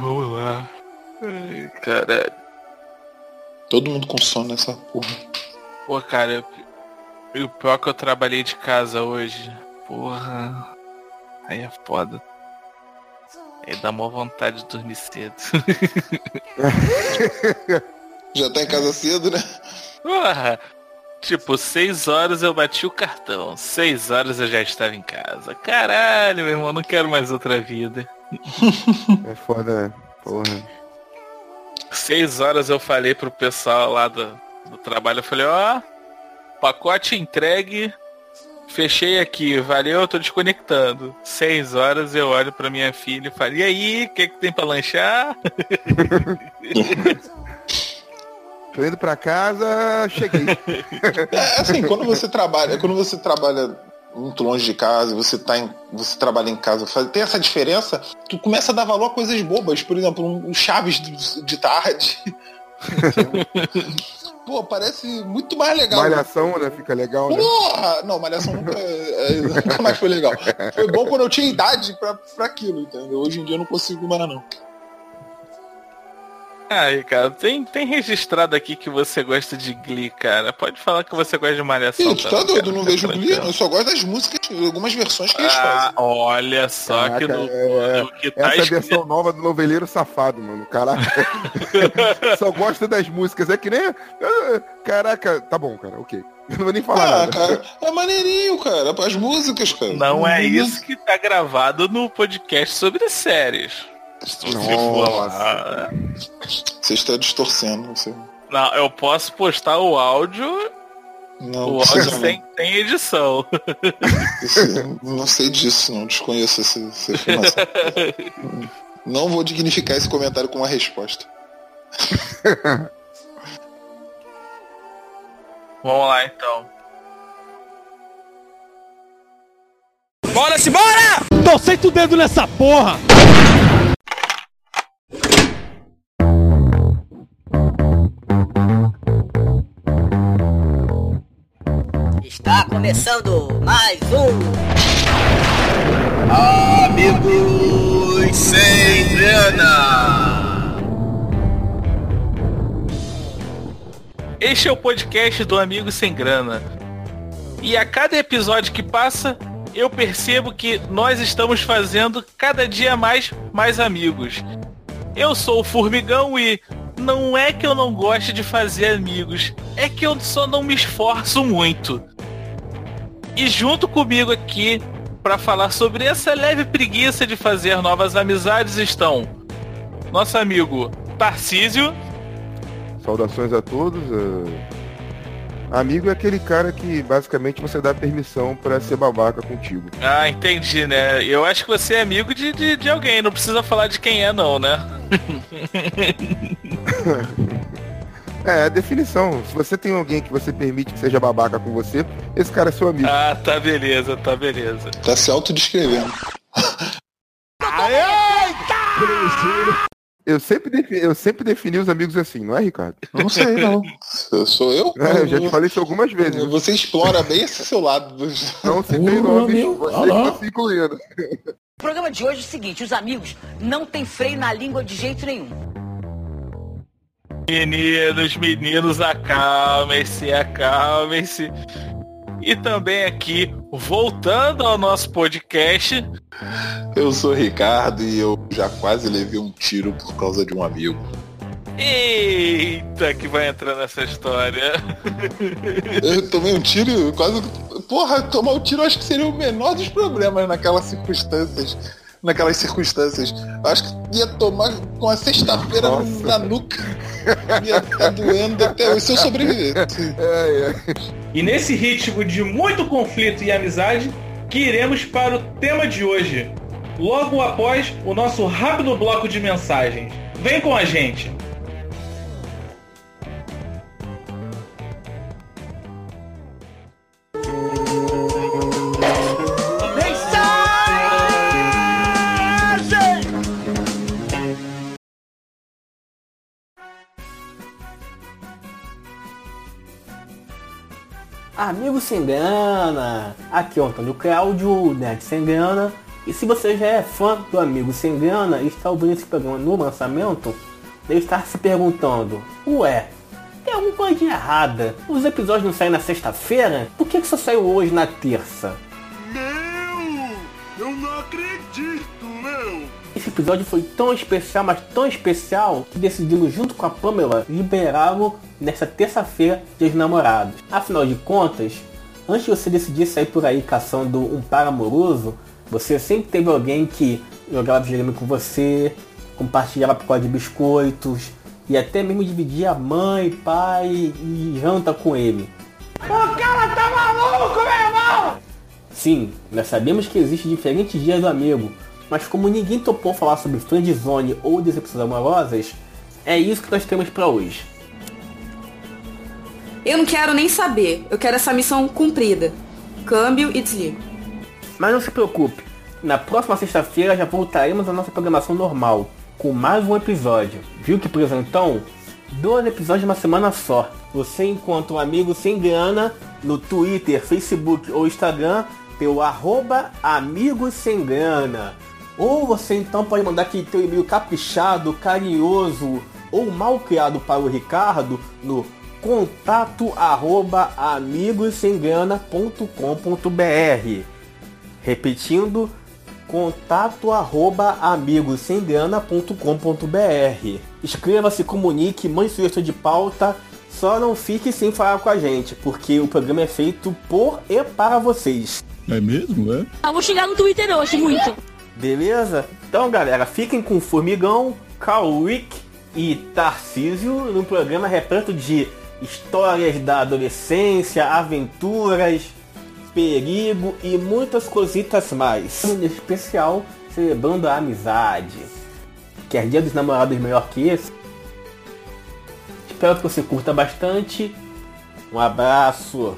Vamos lá. Ai, caralho. Todo mundo com sono nessa porra. Pô, cara, e o pior é que eu trabalhei de casa hoje. Porra. Aí é foda. Aí dá mó vontade de dormir cedo. Já tá em casa cedo, né? Porra. Tipo, seis horas eu bati o cartão. Seis horas eu já estava em casa. Caralho, meu irmão, não quero mais outra vida. É foda, né? Porra. Seis horas eu falei pro pessoal lá do, do trabalho, eu falei, ó, pacote entregue, fechei aqui, valeu, eu tô desconectando. Seis horas eu olho pra minha filha e falo, e aí, o que, que tem pra lanchar? Tô indo pra casa, cheguei. É assim, quando você trabalha, quando você trabalha muito longe de casa, você tá em, você trabalha em casa, faz- tem essa diferença, tu começa a dar valor a coisas bobas, por exemplo, um, um Chaves de, de tarde. Pô, parece muito mais legal. Malhação, né? Fica legal, né? Porra! Não, Malhação nunca, é, nunca mais foi legal. Foi bom quando eu tinha idade pra, pra aquilo, entendeu? Hoje em dia eu não consigo mais, não. Aí, cara, tem, tem registrado aqui que você gosta de Glee, cara. Pode falar que você gosta de Malhação. Ih, tu tá doido, não vejo Tá Glee, eu só gosto das músicas, algumas versões que eles Ah, fazem. olha só que Caraca, no, é- no que tá Essa é a escrito. versão nova do noveleiro safado, mano. Caraca. Só gosta das músicas. É que nem. Ah, Caraca, tá bom, cara, ok. Eu não vou nem falar Ah, nada. cara, é maneirinho, cara, as músicas, cara. Não é isso que tá gravado no podcast sobre séries. Se você for lá. Você está distorcendo. Você... Não, eu posso postar o áudio, Não, o áudio não. sem, sem edição. Isso- não sei disso, não desconheço essa, essa informação. não vou dignificar esse comentário com uma resposta. Vamos lá então. Bora, se bora! Torcei o dedo nessa porra! Está começando mais um Amigos sem grana. Este é o podcast do Amigo Sem Grana. E a cada episódio que passa, eu percebo que nós estamos fazendo cada dia mais mais amigos. Eu sou o Formigão e não é que eu não goste de fazer amigos, é que eu só não me esforço muito. E junto comigo aqui, para falar sobre essa leve preguiça de fazer novas amizades, estão nosso amigo Tarcísio. Saudações a todos. eh, Amigo é aquele cara que basicamente você dá permissão pra ser babaca contigo. Ah, entendi, né? Eu acho que você é amigo de, de, de alguém, não precisa falar de quem é não, né? É, a definição. Se você tem alguém que você permite que seja babaca com você, esse cara é seu amigo. Ah, tá beleza, tá beleza. Tá se autodescrevendo. Eu sempre, defi- eu sempre defini os amigos assim, não é, Ricardo? Não sei, não. Sou eu? É, eu já te falei isso algumas vezes. Você explora bem esse seu lado. Não citei nomes, você que tá se incluindo. O programa de hoje é o seguinte, os amigos não tem freio na língua de jeito nenhum. Meninos, meninos, acalmem-se, acalmem-se. E também aqui, voltando ao nosso podcast, Eu sou o Ricardo e eu já quase levei um tiro por causa de um amigo. eita, que vai entrar nessa história. Eu tomei um tiro e quase. Porra, tomar um tiro acho que seria o menor dos problemas naquelas circunstâncias. Naquelas circunstâncias. Eu acho que ia tomar com a sexta-feira na nuca. Ia estar doendo até hoje se eu sobreviver. É, é. E nesse ritmo de muito conflito e amizade, que iremos para o tema de hoje, logo após o nosso rápido bloco de mensagens. Vem com a gente! Amigo sem grana! Aqui é o Antônio Cláudio, Net Sem Grana. E se você já é fã do Amigo Sem Grana e está ouvindo esse programa no lançamento, deve estar se perguntando, ué, tem alguma coisa errada? Os episódios não saem na sexta-feira? Por que, que só saiu hoje na terça? Meu! Eu não acredito, meu! Esse episódio foi tão especial, mas tão especial, que decidimos junto com a Pamela liberá-lo nesta terça-feira de namorados. Afinal de contas, antes de você decidir sair por aí caçando um par amoroso, você sempre teve alguém que jogava videogame com você, compartilhava pacote de biscoitos e até mesmo dividia mãe, pai e janta com ele. O cara tá maluco, meu irmão! Sim, nós sabemos que existem diferentes dias do amigo, mas como ninguém topou falar sobre friendzone ou decepções amorosas, é isso que nós temos para hoje. Eu não quero nem saber, eu quero essa missão cumprida. Câmbio e desligo. Mas não se preocupe, na próxima sexta-feira já voltaremos à nossa programação normal, com mais um episódio. Viu que presentão? Dois episódios uma semana só. Você encontra um amigo sem grana no Twitter, Facebook ou Instagram pelo arroba amigos sem grana. Ou você então pode mandar aquele teu e-mail caprichado, carinhoso ou mal criado para o Ricardo no contato arroba amigossemgrana.com.br Repetindo, contato arroba amigossemgrana.com.br Inscreva-se, comunique, mande sugestão de pauta, só não fique sem falar com a gente, porque o programa é feito por e para vocês. É mesmo, é? Ah, vou chegar no Twitter hoje, muito. Beleza? Então, galera, fiquem com Formigão, Calric e Tarcísio no programa repleto de histórias da adolescência, aventuras, perigo e muitas cositas mais. Em especial, celebrando a amizade. Quer dia dos namorados melhor que esse? Espero que você curta bastante. Um abraço.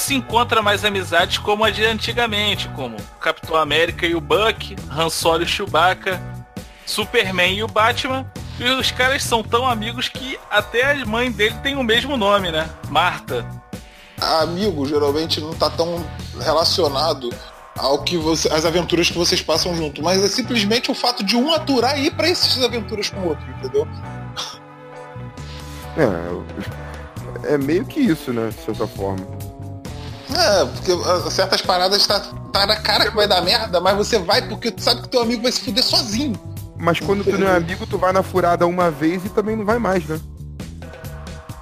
Se encontra mais amizades como a de antigamente, como Capitão América e o Buck, Han Solo e Chewbacca, Superman e o Batman. E os caras são tão amigos que até a mãe dele tem o mesmo nome, né? Marta. Amigo geralmente não tá tão relacionado ao que você, as aventuras que vocês passam junto, mas é simplesmente o fato de um aturar e ir pra essas aventuras com o outro, entendeu? É, é meio que isso, né? De certa forma. É, porque ah, certas paradas tá, tá na cara que vai dar merda, mas você vai porque tu sabe que teu amigo vai se fuder sozinho. Mas quando tu não é amigo, tu vai na furada uma vez e também não vai mais, né?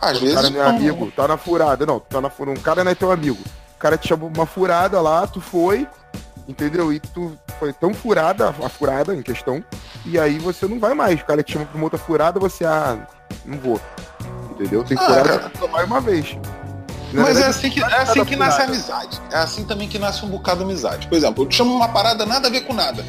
Às o vezes cara não é amigo, tá na furada. Não, tá na furada. Um cara não é teu amigo. O cara te chamou uma furada lá, tu foi, entendeu? E tu foi tão furada, a furada em questão, e aí você não vai mais. O cara te chama pra uma outra furada, você, ah, não vou. Entendeu? Tem Ah, furada cara. que tu só vai uma vez. Na Mas é verdade, assim que, é assim que nasce a amizade. É assim também que nasce um bocado de amizade. Por exemplo, eu te chamo uma parada nada a ver com nada.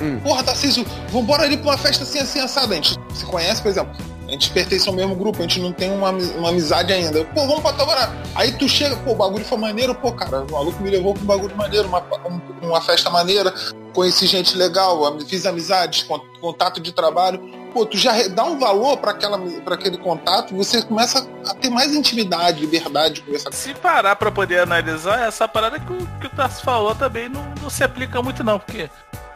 Hum. Porra, Tarcísio, vambora ali pra uma festa assim, assim, assada. A gente se conhece, por exemplo. A gente pertence ao mesmo grupo, a gente não tem uma, uma amizade ainda. Pô, vamos pra Tabará. Aí tu chega, pô, o bagulho foi maneiro, pô, cara, o maluco me levou pra um bagulho maneiro, uma, um- uma festa maneira, conheci gente legal, fiz amizades, con- contato de trabalho. Pô, tu já dá um valor pra aquela para aquele contato, você começa a ter mais intimidade, liberdade de conversar Se parar pra poder analisar, essa parada que o, que o Tarso falou também não, não se aplica muito não, porque,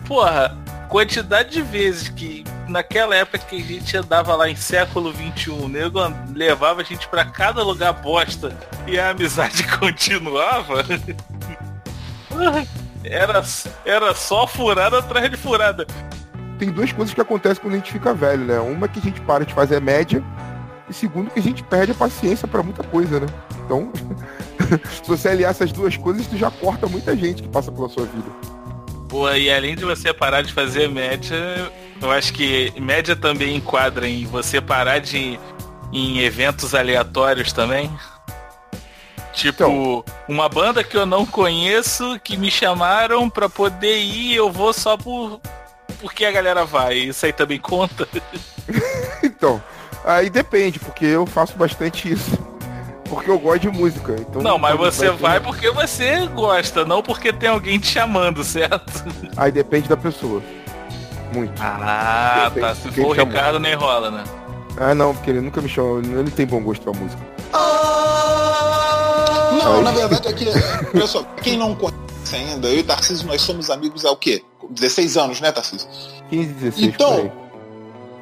porra, quantidade de vezes que naquela época que a gente andava lá em século XXI, o nego levava a gente pra cada lugar bosta e a amizade continuava. Era, era só furada atrás de furada. Tem duas coisas que acontecem quando a gente fica velho, né? Uma é que a gente para de fazer média e segundo que a gente perde a paciência para muita coisa, né? Então, se você aliar essas duas coisas, tu já corta muita gente que passa pela sua vida. Pô, e além de você parar de fazer média, eu acho que média também enquadra em você parar de em eventos aleatórios também. Tipo, Então. uma banda que eu não conheço, que me chamaram pra poder ir, eu vou só por porque a galera vai. Isso aí também conta. Então, aí depende, porque eu faço bastante isso. Porque eu gosto de música. Então Não, mas você ter- vai porque você gosta, não porque tem alguém te chamando, certo? Aí depende da pessoa. Muito. Ah, Depende tá. Se for o. Ricardo, nem rola, né? Ah, não, porque ele nunca me chamou. Ele não tem bom gosto pra música. Não, Aí. na verdade é que, só, quem não conhece ainda, eu e Tarcísio, nós somos amigos há o quê? 16 anos, né, Tarcísio? 15, 16 Então.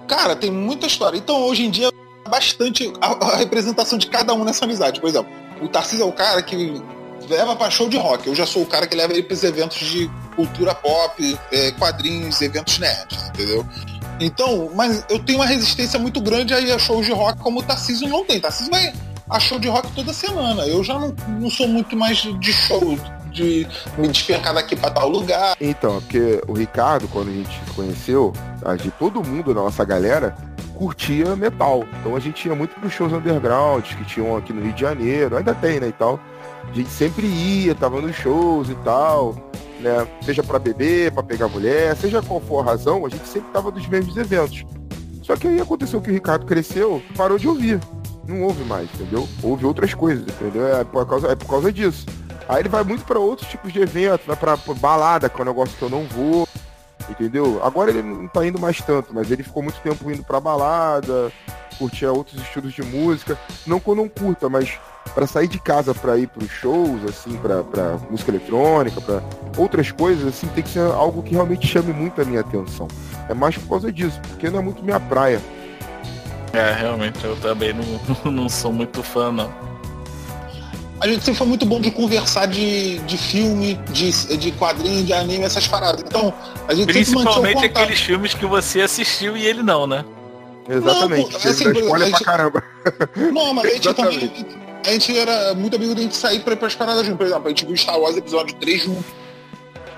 Cara, tem muita história. Então, hoje em dia, bastante a, a representação de cada um nessa amizade. Por exemplo, o Tarcísio é o cara que leva pra show de rock. Eu já sou o cara que leva ele pros eventos de cultura pop, é, quadrinhos, eventos nerds, entendeu? Então, mas eu tenho uma resistência muito grande aí a shows de rock como o Tarcísio não tem. Tarcísio vai a show de rock toda semana. Eu já não, não sou muito mais de show, de me despencar daqui pra tal lugar. Então, é porque o Ricardo, quando a gente conheceu, a de todo mundo da nossa galera curtia metal. Então a gente ia muito pros shows underground que tinham aqui no Rio de Janeiro, ainda tem, né, e tal. A gente sempre ia, tava nos shows e tal, né? Seja pra beber, pra pegar mulher, seja qual for a razão, a gente sempre tava nos mesmos eventos. Só que aí aconteceu que o Ricardo cresceu, parou de ouvir. Não ouve mais, entendeu? Ouve outras coisas, entendeu? É por causa, é por causa disso. Aí ele vai muito pra outros tipos de eventos, vai pra, pra balada, que é um negócio que eu não vou, entendeu? Agora ele não tá indo mais tanto, mas ele ficou muito tempo indo pra balada, curtia outros estilos de música. Não que eu não curta, mas pra sair de casa pra ir pros shows, assim, pra música eletrônica, pra outras coisas, assim, tem que ser algo que realmente chame muito a minha atenção. É mais por causa disso, porque não é muito minha praia. É, realmente, eu também não, não sou muito fã, não. A gente sempre foi muito bom de conversar de, de filme, de, de quadrinho, de anime, essas paradas. Então, a gente Principalmente aqueles filmes que você assistiu e ele não, né? Exatamente. Não, assim, spoiler a pra gente- caramba. Não, mas a gente também. A gente era muito amigo de a gente sair pra ir pras paradas junto. Por exemplo, a gente viu Star Wars episódio 3 junto.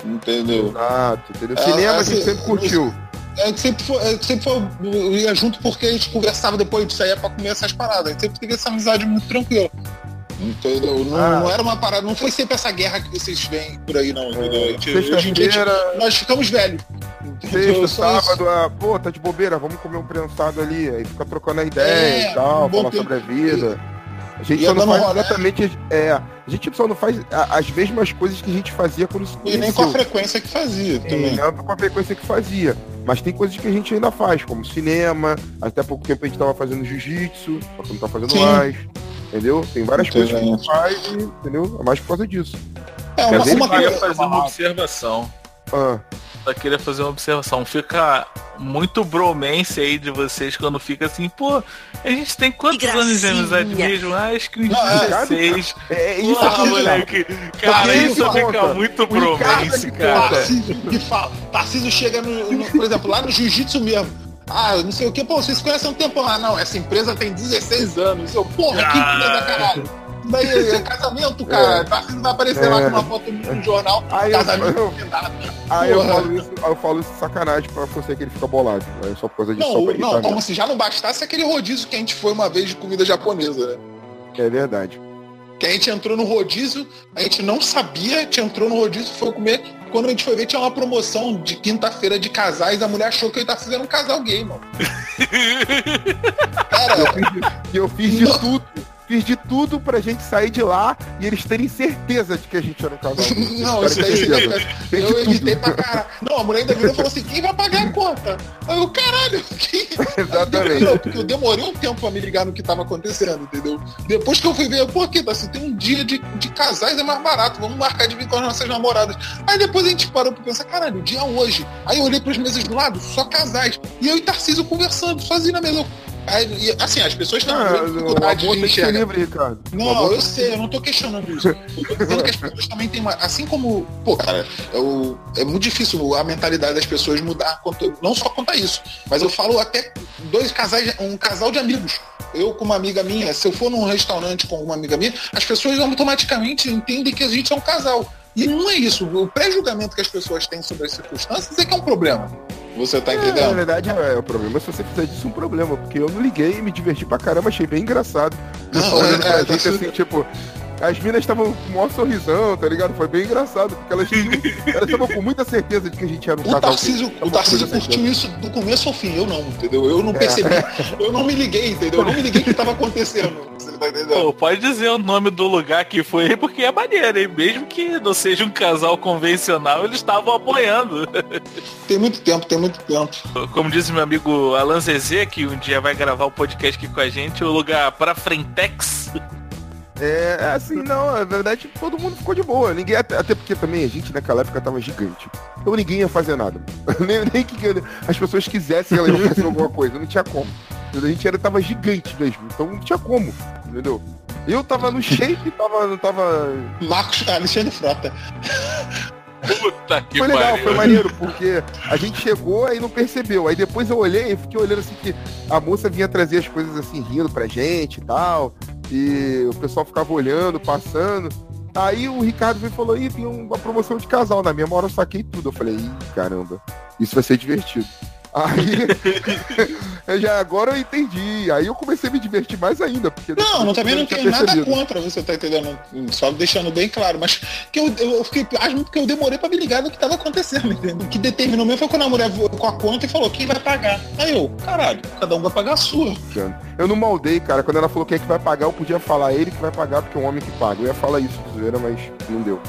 Entendeu? Exato, entendeu? É, Cinema a assim, gente sempre curtiu. A gente sempre foi, a gente sempre foi ia junto porque a gente conversava depois, a gente saía pra comer essas paradas. A gente sempre teve essa amizade muito tranquila. Entendeu? Não, Ah. não era uma parada, não foi sempre essa guerra que vocês veem por aí, não. Entendeu? Gente, hoje em dia Sexta-feira, nós ficamos velhos. Entendeu? sexta, Só isso. sábado, ah, pô, tá de bobeira, vamos comer um prensado ali, aí fica trocando a ideia É, e tal, um falar sobre a vida. A gente só não faz rolê. exatamente, é, a gente só não faz as mesmas coisas que a gente fazia quando se E conheceu. nem com a frequência que fazia É, também. não com a frequência que fazia. Mas tem coisas que a gente ainda faz, como cinema, até pouco tempo a gente tava fazendo jiu-jitsu, só que não tá fazendo Sim. mais. Entendeu? Tem várias coisas que a gente Excelente. faz, e, entendeu? É mais por causa disso. É, uma, uma Eu queria coisa. fazer uma observação. Ah, Só queria fazer uma observação. Fica muito bromance aí de vocês quando fica assim, pô, a gente tem quantos anos de amizade mesmo? Ah, acho que uns Não, é, 16. é, é isso Porra, aqui, moleque. Cara, ele isso conta. fica muito bromance, é cara. Tarcísio que fala. Tarcísio chega no, no- por exemplo, lá no jiu-jitsu mesmo. Ah, não sei o que, pô, vocês conhecem há um tempo lá. Não, essa empresa tem 16 anos. Eu, porra, que Ah. empresa, caralho. Daí é casamento, cara. Tarcísio vai aparecer lá É. com uma foto no jornal. Aí eu- casamento. eu- nada. Aí eu falo isso, eu falo isso de sacanagem pra você que ele fica bolado. É só por causa disso, Não, não, como mesmo. se já não bastasse aquele rodízio que a gente foi uma vez de comida japonesa, né? É verdade. Que a gente entrou no rodízio, a gente não sabia, a gente entrou no rodízio, foi comer. Quando a gente foi ver, tinha uma promoção de quinta-feira de casais, a mulher achou que ele tá fazendo um casal gay, mano. Cara, Eu e eu fiz de tudo. Fiz de tudo pra gente sair de lá e eles terem certeza de que a gente era um casal. Não, isso aí de eu evitei pra caralho. Não, a mulher ainda virou e falou assim, quem vai pagar a conta? Aí eu, caralho, quem? Exatamente. Não, porque eu demorei um tempo pra me ligar no que tava acontecendo, entendeu? Depois que eu fui ver, pô, tá, assim, tem um dia de, de casais é mais barato, vamos marcar de vir com as nossas namoradas. Aí depois a gente parou pra pensar, caralho, o dia hoje. Aí eu olhei pras mesas do lado, só casais. E eu e Tarcísio conversando, sozinho na mesa. Eu, Aí, Assim, as pessoas têm Ah, uma grande o dificuldade de enxergar. livre, Ricardo. O Não, eu sei, eu não tô questionando isso. Eu tô dizendo que as pessoas também têm uma. Assim como. Pô, cara, eu, é muito difícil a mentalidade das pessoas mudar, não só quanto a isso. Mas eu falo até dois casais, um casal de amigos. Eu com uma amiga minha, se eu for num restaurante com uma amiga minha, as pessoas automaticamente entendem que a gente é um casal. E não é isso. O pré-julgamento que as pessoas têm sobre as circunstâncias é que é um problema. Você tá É, na entendendo? verdade, é, o problema é se você fizer disso um problema, porque eu não liguei e me diverti pra caramba, achei bem engraçado. Não, é, pra é, gente você- assim, tipo, as minas estavam com o maior sorrisão, tá ligado? Foi bem engraçado, porque elas estavam com muita certeza de que a gente era um O casal. Tarcísio, o Tarcísio curtiu isso do começo ao fim, eu não, entendeu? Eu não É. percebi, eu não me liguei, entendeu? Eu não me liguei o que tava acontecendo. Tá entendendo? Pô, pode dizer o nome do lugar que foi, porque é maneiro, hein? Mesmo que não seja um casal convencional, eles estavam apoiando. Tem muito tempo, tem muito tempo. Como disse meu amigo Alan Zezé, que um dia vai gravar o podcast aqui com a gente, o lugar pra Frentex. É, é assim, não, na verdade todo mundo ficou de boa. Ninguém, até, até porque também a gente naquela época tava gigante. Então ninguém ia fazer nada. nem, nem que as pessoas quisessem elas iam fazer alguma coisa, não tinha como. A gente era, tava gigante mesmo, então não tinha como, entendeu? Eu tava no shape, tava. tava... Marcos Alexandre Frota. Puta que Foi legal, pariu. foi maneiro, porque a gente chegou e não percebeu. Aí depois eu olhei e fiquei olhando assim que a moça vinha trazer as coisas assim, rindo pra gente e tal. E o pessoal ficava olhando, passando. Aí o Ricardo veio e falou, ih, tem uma promoção de casal. Na mesma hora eu saquei tudo. Eu falei, ih, caramba, isso vai ser divertido. Aí eu já agora eu entendi. Aí eu comecei a me divertir mais ainda. Porque Não, não também não tenho nada contra, você tá entendendo? Só deixando bem claro, mas que eu, eu fiquei pasmo porque eu demorei pra me ligar do que tava acontecendo, entendeu? O que determinou mesmo foi quando a mulher com a conta e falou quem vai pagar. Aí eu, caralho, cada um vai pagar a sua. Eu não maldei, cara. Quando ela falou quem é que vai pagar, eu podia falar ele que vai pagar, porque é um homem que paga. Eu ia falar isso, de zoeira, mas não deu.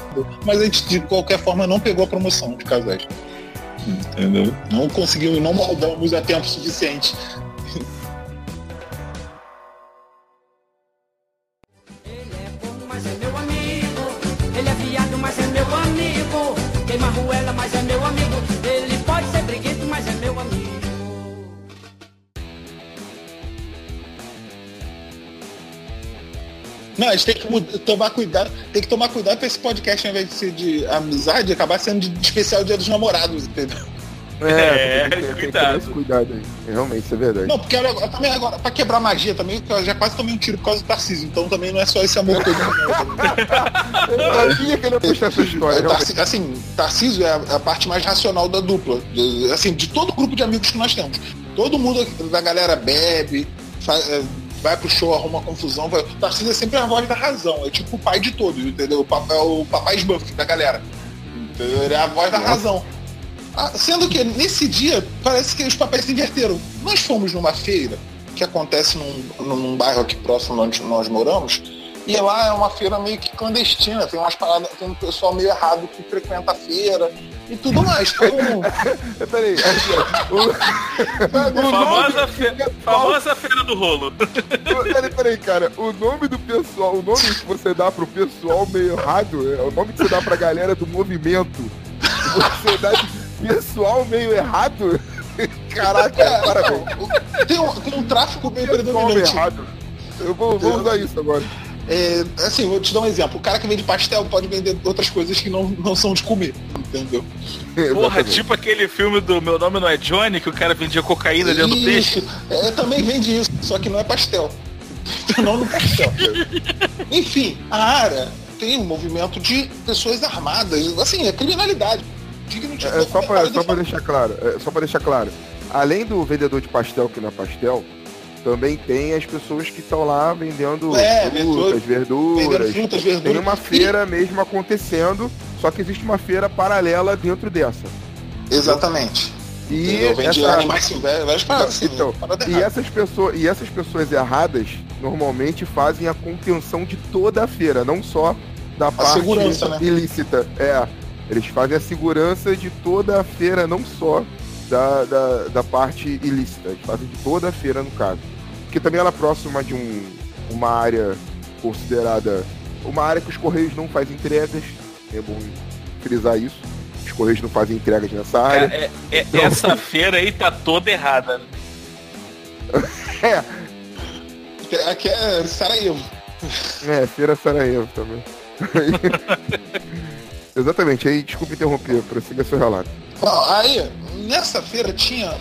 Mas a gente, de qualquer forma, não pegou a promoção de casais. Entendeu? Não conseguimos, não maldamos a tempo suficiente. mas é meu amigo. Ele é viado, Não, a gente tem que tomar cuidado, tem que tomar cuidado pra esse podcast, ao invés de ser de amizade, acabar sendo de especial dia dos namorados, entendeu? É, tem que- tem cuidado. esse cuidado aí. Realmente, isso é verdade. Não, porque olha, também agora, pra quebrar magia também, eu já quase tomei um tiro por causa do Tarcísio, então também não é só esse amor todo. Eu sabia que ele ia puxar essa história. É, assim, Tarcísio é a, é a parte mais racional da dupla. De- assim, de todo o grupo de amigos que nós temos. Todo mundo da galera bebe, fa- é, vai pro show, arruma confusão. Vai... Tarcísio é sempre a voz da razão. É tipo o pai de todos, entendeu? O papai, é o papai Smurf da galera. Entendeu? Ele é a voz da razão. Ah, sendo que nesse dia, parece que os papéis se inverteram. Nós fomos numa feira que acontece num, num bairro aqui próximo onde nós moramos. E lá é uma feira meio que clandestina, tem umas paradas, tem um pessoal meio errado que frequenta a feira e tudo mais. Todo mundo. Peraí, aqui, ó. O- Famosa, fe- famosa feira do rolo. Peraí, peraí, cara. O nome do pessoal, o nome que você dá pro pessoal meio errado, é o nome que você dá pra galera do movimento. Você dá de pessoal meio errado? Caraca, É, parabéns. tem, um, tem um tráfico meio predominante. errado. Eu vou, vou usar isso agora. É, assim, vou te dar um exemplo. O cara que vende pastel pode vender outras coisas que não, não são de comer, entendeu? Porra, Exatamente. tipo aquele filme do Meu Nome Não É Johnny, que o cara vendia cocaína dentro do peixe. É, também vende isso, só que não é pastel. não no pastel. Enfim, a área tem um movimento de pessoas armadas. Assim, é criminalidade. Digno de É, só pra, só pra deixar claro, é, só pra deixar claro. Além do vendedor de pastel que não é pastel, também tem as pessoas que estão lá vendendo É, frutas, verduras. vendendo frutas, verduras. Tem uma feira mesmo acontecendo, só que existe uma feira paralela dentro dessa. Exatamente. E? Vende essa- animais silvestres, várias assim. Então, parada e essas pessoas e essas pessoas erradas normalmente fazem a contenção de toda a feira, não só da parte segurança, né? ilícita. É, eles fazem a segurança de toda a feira, não só da, da, da parte ilícita. Eles fazem de toda a feira no caso, porque também ela é próxima de um, uma área considerada uma área que os correios não fazem entregas. É bom frisar isso. Os correios não fazem entregas nessa área. Cara, é- é- essa feira aí tá toda errada. É, Aqui é Sarajevo. é, Feira Sarajevo também. Exatamente, aí desculpa interromper, prossiga seu relato. Bom, aí, nessa feira tinha,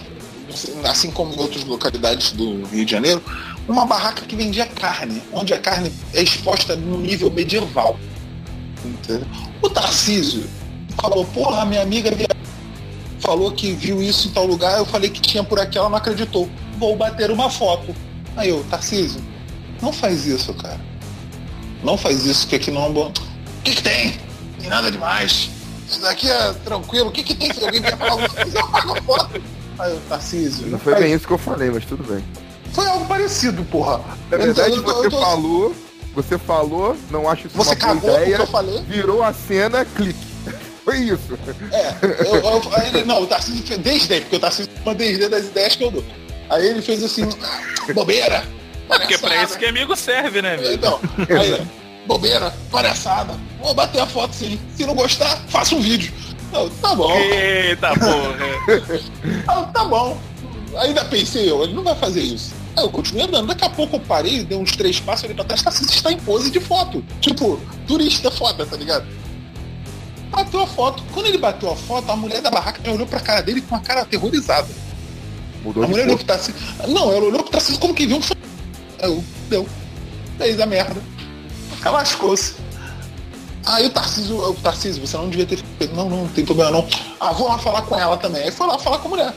assim como em outras localidades do Rio de Janeiro, uma barraca que vendia carne, onde a carne é exposta no nível medieval. Entendeu? O Tarcísio falou, porra, minha amiga falou que viu isso em tal lugar, eu falei que tinha por aqui, ela não acreditou. Vou bater uma foto. Aí eu, Tarcísio, não faz isso, cara. Não faz isso, que aqui não é bom. O que, que tem? Tem nada demais. Isso daqui é tranquilo. O que, que tem se alguém quer falar alguma coisa? Eu pago a foto. Aí eu, Tarcísio. Não foi bem isso que eu falei, mas tudo bem. foi algo parecido, porra. Na verdade, Eu tô- eu você tô- falou, você falou, não acho isso Você uma boa ideia, eu falei? virou a cena, clique. Foi isso. É, eu, eu- aí ele- não, o Tarcísio fez desde, porque o Tarcísio uma desde das ideias que eu dou. Aí ele fez assim, bobeira. Porque pra isso que amigo serve, né, amigo? Então, aí, bobeira, palhaçada. Vou bater a foto sim. Se não gostar, faça um vídeo. Não, tá bom. Eita porra. Ah, tá bom. Ainda pensei eu, ele não vai fazer isso. Aí eu continuei andando. Daqui a pouco eu parei, dei uns três passos ali pra trás, Tarcísio está em pose de foto. Tipo, turista foda, tá ligado? Bateu a foto. Quando ele bateu a foto, a mulher da barraca já olhou pra cara dele com uma cara aterrorizada. Mudou a de mulher olhou pro Tarcísio. Não, ela olhou pro Tarcísio como que viu um eu, deu. Fez a merda. Lascou-se. Aí o Tarcísio, o Tarcísio, você não devia ter feito. Não, não, não tem problema não. Ah, vou lá falar com ela também. Aí foi lá falar com a mulher.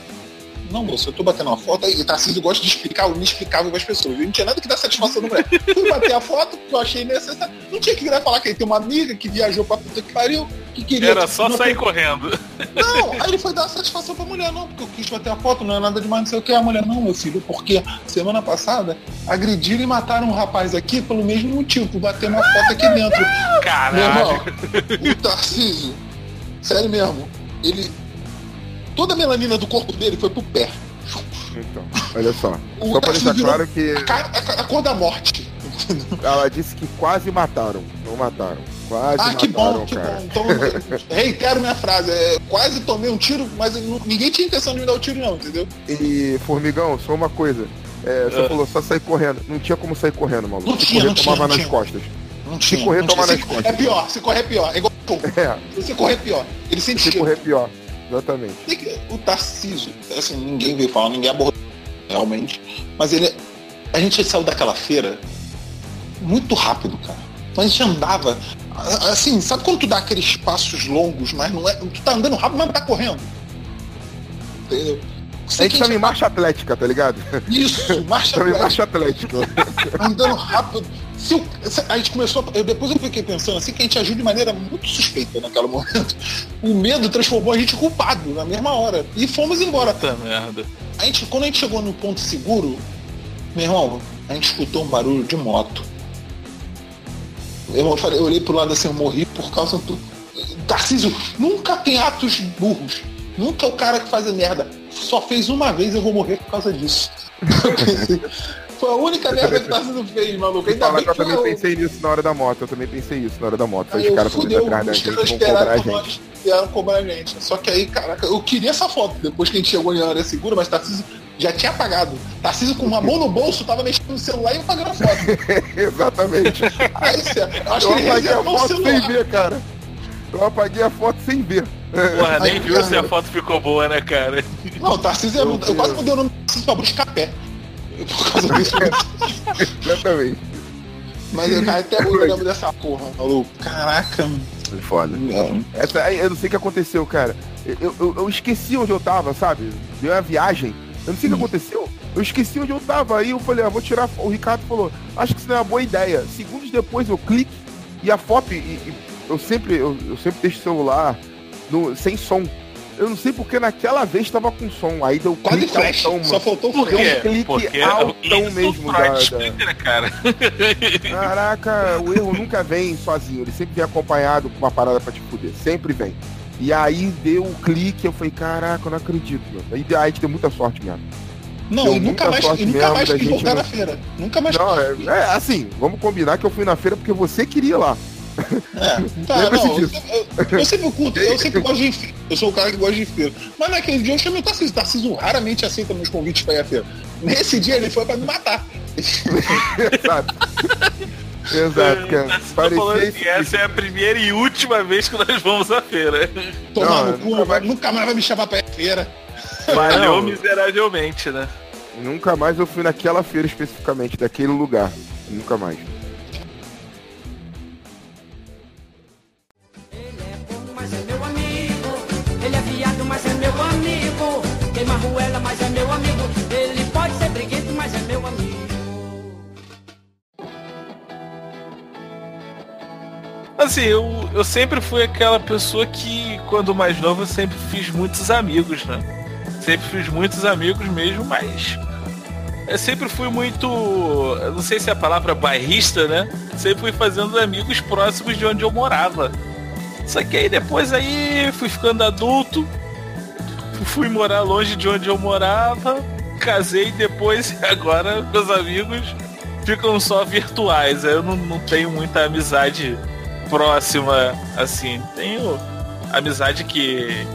Não, moço, eu tô batendo uma foto. E Tarcísio gosta de explicar o inexplicável para as pessoas. viu? Não tinha nada que dar satisfação na mulher. Fui bater a foto, que eu achei necessário. Não tinha que virar falar que ele tem uma amiga que viajou pra puta que pariu, que queria. Era só não sair correndo. não, aí ele foi dar satisfação pra mulher, não, porque eu quis bater a foto, não é nada demais, não sei o que. A mulher, não, meu filho, porque semana passada agrediram e mataram um rapaz aqui pelo mesmo motivo, por bater uma foto aqui dentro. Meu irmão, Caralho. o Tarcísio, sério mesmo, ele. Toda a melanina do corpo dele foi pro pé. Então, olha só. O Só pra deixar claro que A, a- a cor da morte. ela disse que quase mataram. Não mataram. Quase ah, que bom, que cara. bom. Então, reitero minha frase. É, quase tomei um tiro, mas não- ninguém tinha intenção de me dar o tiro, não, entendeu? E, Formigão, só uma coisa. É, você Ah. falou só sair correndo. Não tinha como sair correndo, maluco. Não Se tinha, correr, não tinha, tomava não nas tinha. costas. Não Se tinha. correr, não toma tinha. nas Se- costas. É pior, se correr é pior. É igual É, Se correr é pior. Ele sente se correr pior. Exatamente. O Tarcísio, assim, ninguém veio falar, ninguém abordou realmente. Mas ele. A gente saiu daquela feira muito rápido, cara. Então a gente andava. Assim, sabe quando tu dá aqueles passos longos, mas não é. Tu tá andando rápido, mas não tá correndo. Entendeu? A gente tava em marcha atlética, tá ligado? Isso, marcha atlética. marcha atlética. andando rápido. Se o- se- a gente começou, a- eu, depois eu fiquei pensando assim que a gente agiu de maneira muito suspeita naquele momento. O medo transformou a gente culpado na mesma hora. E fomos embora. Puta merda. A gente, quando a gente chegou no ponto seguro, meu irmão, a gente escutou um barulho de moto. Eu, falei, eu olhei pro lado assim, eu morri por causa do. Tarcísio nunca tem atos burros. Nunca é o cara que faz merda. Só fez uma vez, eu vou morrer por causa disso. Foi a única merda que o Tarcísio fez, maluco. Ainda bem que eu também eu- pensei nisso na hora da moto. Eu também pensei isso na hora da moto. Aí Os eu caras fudeu, atrás da gente, vão cobrar a esperaram gente. vieram cobrar a gente. Só que aí, caraca, eu queria essa foto depois que a gente chegou em área segura, mas Tarcísio já tinha apagado. Tarcísio com uma mão no bolso, tava mexendo no celular e apagando a foto. Exatamente. Aí, acho Eu que ele apaguei a foto sem ver, cara. Eu apaguei a foto sem ver. Porra, nem Ai, viu cara. se a foto ficou boa, né, cara? Não, Tarcísio, eu, eu quase mudei o nome do Tarcísio pra Buscapé. Por causa disso. Exatamente. Mas eu cara, até hoje eu lembro dessa porra, maluco. Caraca. Foi foda. Essa, aí, eu não sei o que aconteceu, cara. Eu, eu, eu esqueci onde eu tava, sabe? Deu uma viagem. Eu não sei o que aconteceu. Eu esqueci onde eu tava. Aí eu falei, ah, vou tirar. O Ricardo falou, acho que isso não é uma boa ideia. Segundos depois eu clique e a foto. E, e eu sempre, eu, eu sempre deixo o celular no, sem som. Eu não sei porque naquela vez tava com som. Aí deu Quase clique flash, altão, só faltou um clique Porque altão isso mesmo da- da- explica, né, cara? Caraca, o erro nunca vem sozinho, ele sempre vem acompanhado com uma parada pra te fuder, sempre vem. E aí deu o clique, eu falei, caraca, eu não acredito, mano. Aí a gente deu muita sorte mesmo. Não, Deu e nunca mais, e nunca mais quis gente voltar não- na feira. Nunca mais Não, é, é assim, vamos combinar que eu fui na feira porque você queria ir lá. É, tá, não, eu, disso. eu- eu sempre curto, eu sempre gosto de feira. Eu sou o cara que gosta de feira. Mas naquele dia eu chamei o Tarcísio. Tarcísio raramente aceita meus convites pra ir à feira. Nesse dia ele foi pra me matar. Exato. Exato, cara. Tá Parecia que essa é a primeira e última vez que nós vamos à feira. Tomar no cu, nunca vai- nunca mais vai me chamar pra feira. Falhou Não. miseravelmente, né? Nunca mais eu fui naquela feira especificamente, daquele lugar. Nunca mais. Assim, eu, eu sempre fui aquela pessoa que, quando mais novo, eu sempre fiz muitos amigos, né? Sempre fiz muitos amigos mesmo, mas. Eu sempre fui muito. Não sei se é a palavra bairrista, né? Sempre fui fazendo amigos próximos de onde eu morava. Só que aí depois aí fui ficando adulto, fui morar longe de onde eu morava, casei depois e agora meus amigos ficam só virtuais. Eu não, não tenho muita amizade próxima assim. Tenho amizade que.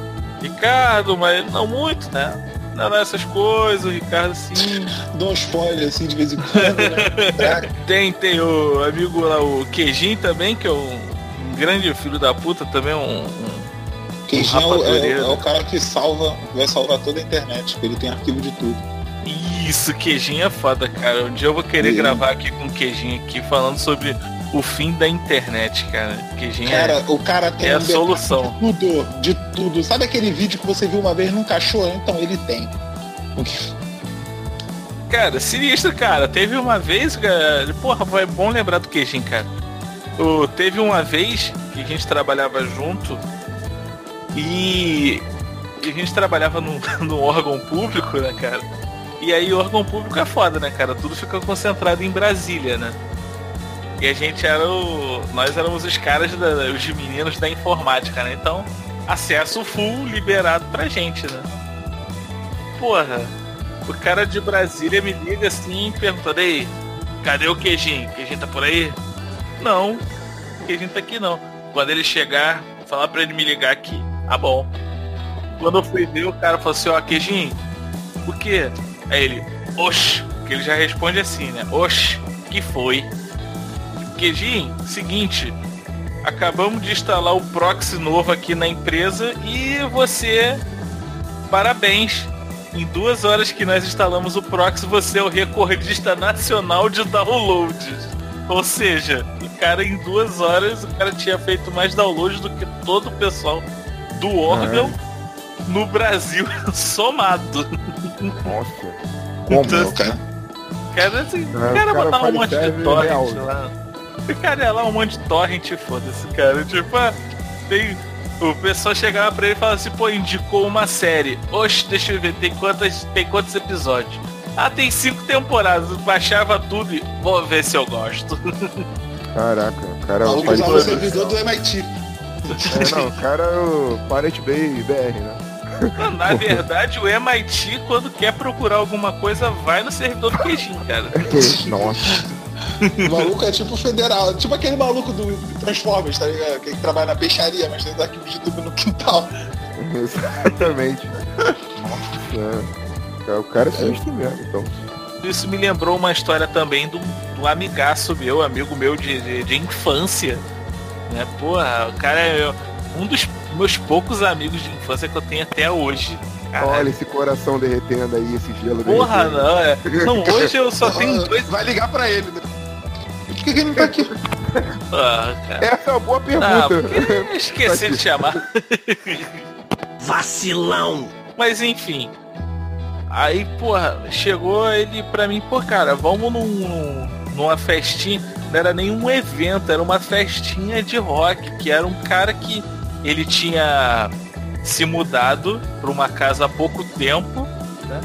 Ricardo, mas não muito, né? Não, não essas coisas, o Ricardo sim. Dá um spoiler assim de vez em quando, né? Tem, tem o amigo lá, o Queijinho também, que é um, um grande filho da puta também, um. um Queijinho é, o- é o- é o cara que salva, vai salvar toda a internet, porque ele tem arquivo de tudo. Isso, queijinho é foda, cara. Um dia eu vou querer Sim. gravar aqui com o queijinho aqui falando sobre o fim da internet, cara. Queijinho Cara, é, o cara tem é a solução. de tudo, de tudo. Sabe aquele vídeo que você viu uma vez nunca achou? Então ele tem. Cara, sinistro, cara. Teve uma vez, cara. Porra, foi bom lembrar do queijinho, cara. O, teve uma vez que a gente trabalhava junto e, a gente trabalhava num, num órgão público, né, cara? E aí o órgão público é foda, né, cara? Tudo fica concentrado em Brasília, né? E a gente era o. Nós éramos os caras, da, os meninos da informática, né? Então, acesso full liberado pra gente, né? Porra, o cara de Brasília me liga assim, perguntando, ei, cadê o queijinho? Queijinho tá por aí? Não, queijinho tá aqui não. Quando ele chegar, falar pra ele me ligar aqui. Tá bom. Quando eu fui ver, o cara falou assim, ó, queijinho, o quê? Aí ele, oxe, que ele já responde assim, né? Oxe, que foi? Queijinho, seguinte, acabamos de instalar o proxy novo aqui na empresa e você, parabéns. Em duas horas que nós instalamos o proxy, você é o recordista nacional de downloads. Ou seja, o cara em duas horas, o cara tinha feito mais downloads do que todo o pessoal do órgão no Brasil somado. Nossa. Como, Então, cara? Cara, assim, É, cara botar um monte de torrent lá. O cara ia lá um monte de torrent foda-se, cara. Tipo, ah, tem. O pessoal chegava pra ele e falava assim, pô, indicou uma série. Oxe, deixa eu ver, tem quantas, tem quantos episódios? Ah, tem cinco temporadas. Baixava tudo e vou ver se eu gosto. Caraca, o cara O usava o servidor do MIT. É, não, o cara é o Pirate Bay BR, né? Na verdade, o MIT, quando quer procurar alguma coisa, vai no servidor do queijinho, cara. Nossa. O maluco é tipo federal, tipo aquele maluco do Transformers, tá ligado? Que trabalha na peixaria, mas tem os arquivos de tudo no quintal. Exatamente. Nossa. é. O cara é sinistro mesmo, então. Isso me lembrou uma história também do, do amigaço meu, amigo meu de, de, de infância. Né? Porra, o cara é um dos meus poucos amigos de infância que eu tenho até hoje. Caralho. Olha esse coração derretendo aí, esse gelo Porra, derretendo. não, é. Não, hoje eu só tenho dois. Vai ligar pra ele. né? Que, que ele não tá aqui? Ah, cara. Essa é uma boa Ah, pergunta. eu esqueci de chamar. Vacilão! Mas enfim. Aí, porra, chegou ele pra mim, pô, cara, vamos num, num- numa festinha. Não era nenhum evento, era uma festinha de rock, que era um cara que ele tinha se mudado pra uma casa há pouco tempo, né?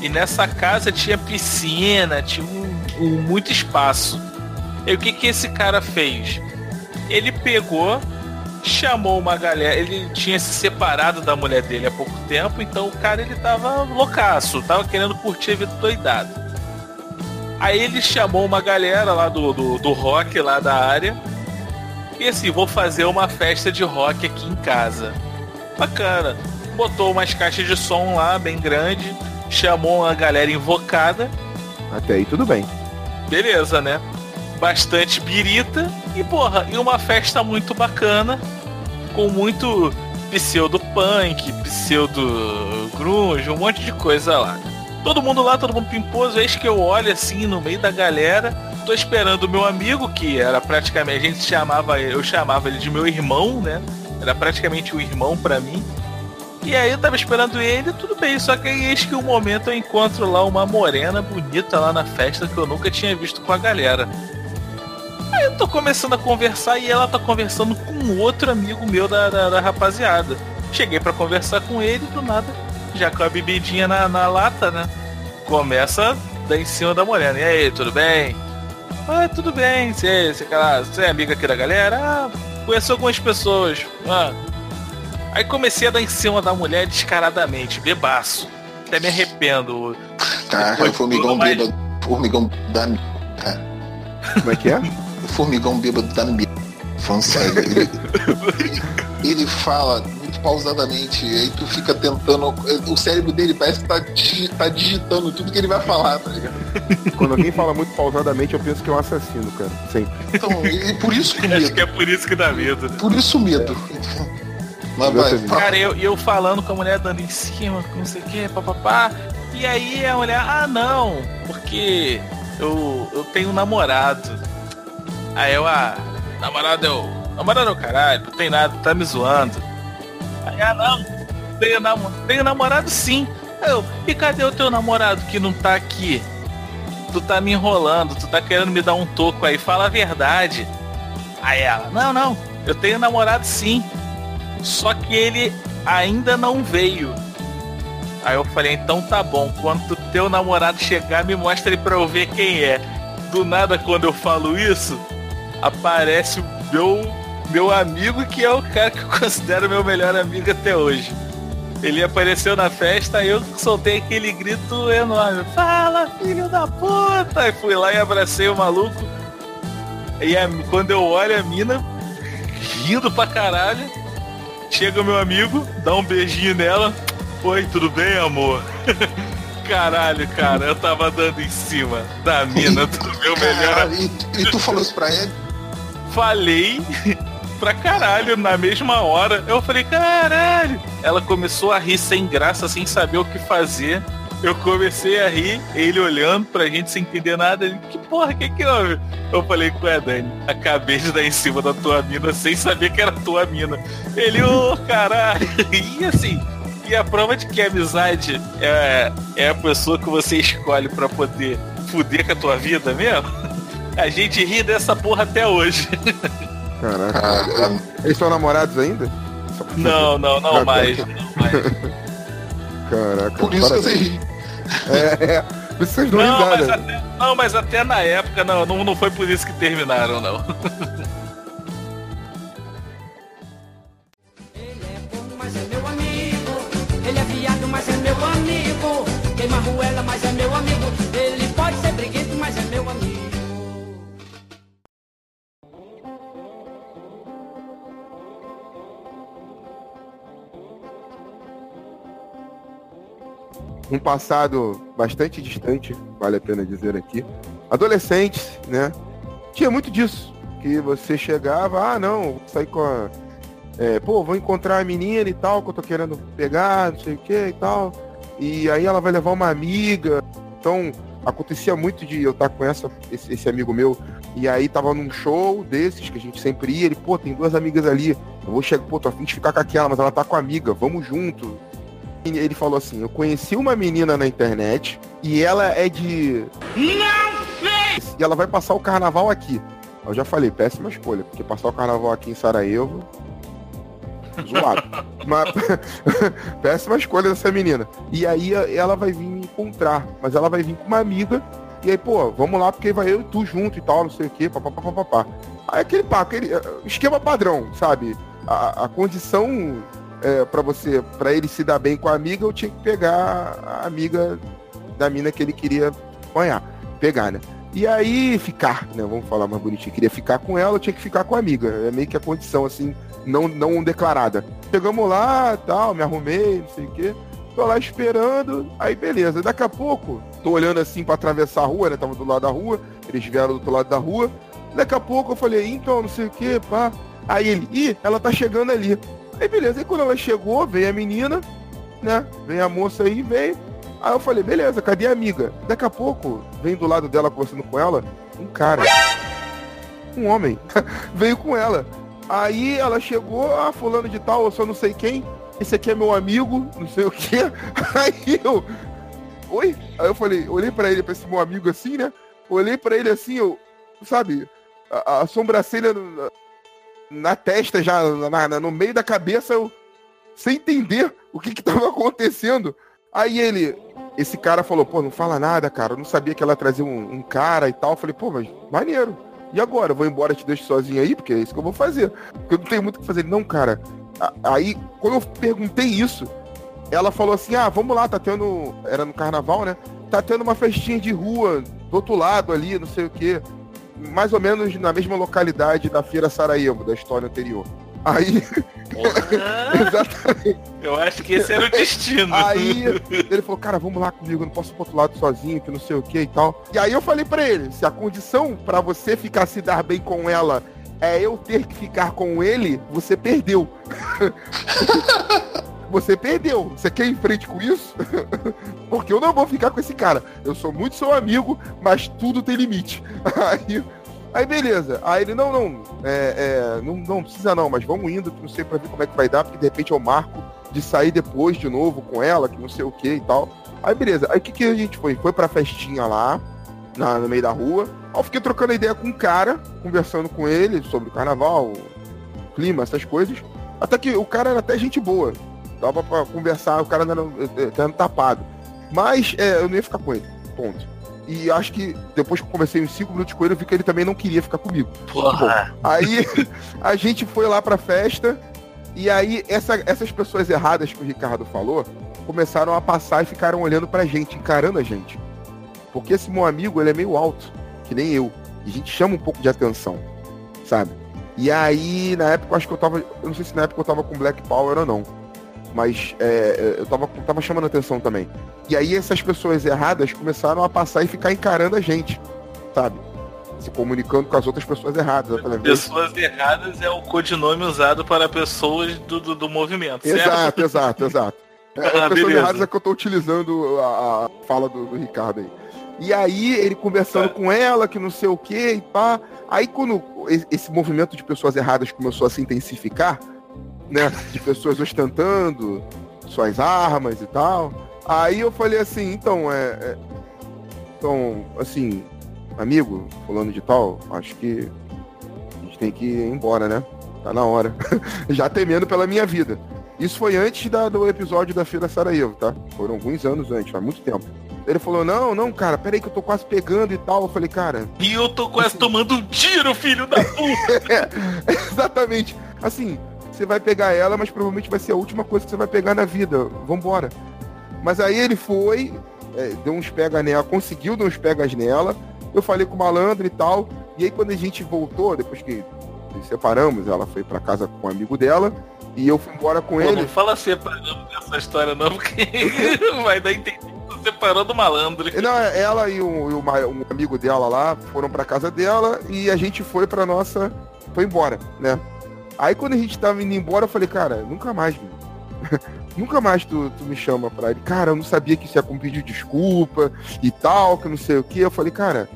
E nessa casa tinha piscina, tinha um- um- muito espaço. E o que que esse cara fez? Ele pegou, chamou uma galera, ele tinha se separado da mulher dele há pouco tempo, então o cara ele tava loucaço, tava querendo curtir a vida doidado. Aí ele chamou uma galera lá do, do, do rock lá da área E assim, vou fazer uma festa de rock aqui em casa. Bacana. Botou umas caixas de som lá, bem grande. Chamou uma galera invocada. Até aí tudo bem. Beleza, né? Bastante birita. E porra, e uma festa muito bacana. Com muito pseudo-punk, pseudo-grunge, um monte de coisa lá. Todo mundo lá, todo mundo pimposo. Eis que eu olho assim no meio da galera. Tô esperando o meu amigo, que era praticamente. A gente chamava. Eu chamava ele de meu irmão, né? Era praticamente um irmão pra mim. E aí eu tava esperando ele, tudo bem, só que aí eis que um momento eu encontro lá uma morena bonita lá na festa que eu nunca tinha visto com a galera. Aí eu tô começando a conversar e ela tá conversando com outro amigo meu da, da, da rapaziada. Cheguei pra conversar com ele, do nada, já com a bebidinha na, na lata, né? Começa a dar em cima da morena. E aí, tudo bem? Ah, tudo bem. Você, você, você é amiga aqui da galera? Ah, conheço algumas pessoas. Ah. Aí comecei a dar em cima da mulher descaradamente, bebaço. Até me arrependo. Cara, Depois o formigão mas- bêbado. Formigão da. Como é que é? Formigão bêbado m- Falando sério. Ele, ele fala muito pausadamente, e aí tu fica tentando. O cérebro dele parece que tá, digi- tá digitando tudo que ele vai falar, tá ligado? Quando alguém fala muito pausadamente, eu penso que é um assassino, cara. Sempre. Então, e por isso que o Acho medo. que é por isso que dá medo. né? Por isso medo. Mas vai. Cara, eu, eu falando com a mulher dando em cima, com não sei o que, papapá. E aí a mulher, ah não, porque eu, eu tenho um namorado. Aí eu, ah, namorado é o. Namorado é o caralho, não tem nada, tá me zoando. Aí, ah não, tenho, namo, tenho namorado sim. Aí Eu, e cadê o teu namorado que não tá aqui? Tu tá me enrolando, tu tá querendo me dar um toco aí, fala a verdade. Aí ela, não, não, eu tenho namorado sim. Só que ele ainda não veio. Aí eu falei, então tá bom, quando teu namorado chegar, me mostra ele pra eu ver quem é. Do nada, quando eu falo isso, aparece o meu, meu amigo, que é o cara que eu considero meu melhor amigo até hoje. Ele apareceu na festa, aí eu soltei aquele grito enorme. Fala, filho da puta! E fui lá e abracei o maluco. E a- quando eu olho a mina, rindo pra caralho, chega o meu amigo, dá um beijinho nela. Oi, tudo bem, amor? Caralho, cara, eu tava dando em cima da mina do meu melhor e, e tu falou isso pra ele? Falei pra caralho na mesma hora. Eu falei, caralho. Ela começou a rir sem graça, sem saber o que fazer. Eu comecei a rir, ele olhando pra gente sem entender nada. Ele, que porra, que que houve? Eu falei, ué, Dani, acabei de dar em cima da tua mina sem saber que era tua mina. Ele, ô, caralho. E assim, e a prova de que a amizade é, é a pessoa que você escolhe pra poder fuder com a tua vida mesmo. A gente ri dessa porra até hoje. Caraca. Eles são namorados ainda? Não, não, não mais. Não mais. Caraca. por isso que eu parabéns. sei. É, é. Por isso vocês dão Não, mas até, não, mas até na época não, não, não foi por isso que terminaram, não. Um passado bastante distante, vale a pena dizer aqui. Adolescentes, né? Tinha muito disso. Que você chegava, ah não, vou sair com a. é, pô, vou encontrar a menina e tal, que eu tô querendo pegar, não sei o que e tal. E aí ela vai levar uma amiga. Então, acontecia muito de eu estar com essa, esse, esse amigo meu, e aí tava num show desses que a gente sempre ia, ele, pô, tem duas amigas ali, eu vou chegar, pô, tô afim de ficar com aquela, mas ela tá com a amiga, vamos junto. Ele falou assim, eu conheci uma menina na internet e ela é de. Não fez! E ela vai passar o carnaval aqui. Eu já falei, péssima escolha, porque passar o carnaval aqui em Sarajevo. Zoado. Mas, péssima escolha dessa menina. E aí ela vai vir me encontrar, mas ela vai vir com uma amiga. E aí, pô, vamos lá, porque vai eu e tu junto e tal, não sei o quê, papapá, papapá. Aí aquele pá, aquele eh, esquema padrão, sabe? A, a condição é, para você, para ele se dar bem com a amiga, eu tinha que pegar a amiga da mina que ele queria apanhar, pegar, né? E aí, ficar, né? Vamos falar mais bonitinho. Queria ficar com ela, eu tinha que ficar com a amiga. É meio que a condição, assim, não, não declarada. Chegamos lá, tal, me arrumei, não sei o quê. Tô lá esperando, aí beleza. Daqui a pouco, tô olhando assim para atravessar a rua, né? Tava do lado da rua, eles vieram do outro lado da rua. Daqui a pouco eu falei, então, não sei o que, pá. Aí ele, ih, ela tá chegando ali. Aí beleza, aí quando ela chegou, veio a menina, né? Vem a moça aí, veio. Aí eu falei, beleza, cadê a amiga? Daqui a pouco, vem do lado dela conversando com ela, um cara. Um homem. veio com ela. Aí ela chegou, ah, fulano de tal, eu só não sei quem. Esse aqui é meu amigo, não sei o que. Aí eu. Oi? Aí eu falei, olhei pra ele, pra esse meu amigo assim, né? Olhei pra ele assim, eu. Sabe? A, a sobrancelha na, testa já, na, na, no meio da cabeça, eu. Sem entender o que que tava acontecendo. Aí ele, esse cara falou, pô, não fala nada, cara. Eu não sabia que ela trazia um, um cara e tal. Eu falei, pô, mas maneiro. E agora? Eu vou embora, te deixo sozinho aí, porque é isso que eu vou fazer. Porque eu não tenho muito o que fazer. Não, cara. Aí, quando eu perguntei isso, ela falou assim: ah, vamos lá, tá tendo. Era no carnaval, né? Tá tendo uma festinha de rua do outro lado ali, não sei o quê. Mais ou menos na mesma localidade da Feira Sarajevo, da história anterior. Aí. Exatamente. Eu acho que esse era o destino. Aí ele falou, cara, vamos lá comigo, eu não posso ir pro outro lado sozinho, que não sei o que e tal. E aí eu falei para ele, se a condição para você ficar se dar bem com ela é eu ter que ficar com ele, você perdeu. você perdeu. Você quer ir em frente com isso? Porque eu não vou ficar com esse cara. Eu sou muito seu amigo, mas tudo tem limite. Aí, aí beleza. Aí ele, não, não, é, é, não, não precisa não, mas vamos indo, não sei pra ver como é que vai dar, porque de repente eu marco de sair depois de novo com ela, que não sei o que e tal. Aí beleza. Aí o que, que a gente foi? Foi pra festinha lá, na, no meio da rua. Aí eu fiquei trocando ideia com um cara, conversando com ele sobre o carnaval, clima, essas coisas. Até que o cara era até gente boa. Dava pra conversar, o cara não era, era tapado. Mas é, eu não ia ficar com ele. Ponto. E acho que depois que eu conversei uns 5 minutos com ele, eu vi que ele também não queria ficar comigo. Porra. Bom, aí a gente foi lá pra festa. E aí essa, essas pessoas erradas que o Ricardo falou começaram a passar e ficaram olhando pra gente, encarando a gente. Porque esse meu amigo, ele é meio alto, que nem eu. E a gente chama um pouco de atenção, sabe? E aí, na época, eu acho que eu tava. Eu não sei se na época eu tava com Black Power ou não. Mas é, eu tava, tava chamando atenção também. E aí essas pessoas erradas começaram a passar e ficar encarando a gente, sabe? Se comunicando com as outras pessoas erradas. Pessoas erradas é o codinome usado para pessoas do, do, do movimento. Exato, certo? exato, exato. É, Ah, pessoas beleza. erradas é que eu tô utilizando a, a fala do, do Ricardo aí. E aí ele conversando com ela, que não sei o que e pá. Aí quando esse movimento de pessoas erradas começou a se intensificar, né? De pessoas ostentando suas armas e tal. Aí eu falei assim, então, é. é- então, assim, amigo, fulano de tal, acho que a gente tem que ir embora, né? Tá na hora. Já temendo pela minha vida. Isso foi antes da- do episódio da Feira Sarajevo, tá? Foram alguns anos antes, faz muito tempo. Ele falou, não, não, cara, peraí que eu tô quase pegando e tal. Eu falei, cara, E eu tô quase tomando um tiro, filho da puta! Exatamente. Assim, você vai pegar ela, mas provavelmente vai ser a última coisa que você vai pegar na vida. Vambora. Mas aí ele foi, é, deu uns pegas nela, conseguiu dar uns pegas nela. Eu falei com o malandro e tal. E aí quando a gente voltou, depois que nos separamos, ela foi pra casa com um amigo dela. E eu fui embora com Pô, ele. não fala separando dessa história não, porque vai dar entender separando o malandro. Não, é, ela e um, um amigo dela lá foram pra casa dela e a gente foi pra nossa. Foi embora, né? Aí quando a gente tava indo embora, eu falei, cara, nunca mais, meu. nunca mais tu, tu me chama pra ele. Cara, eu não sabia que isso ia pedir desculpa e tal, que não sei o que. Eu falei, cara,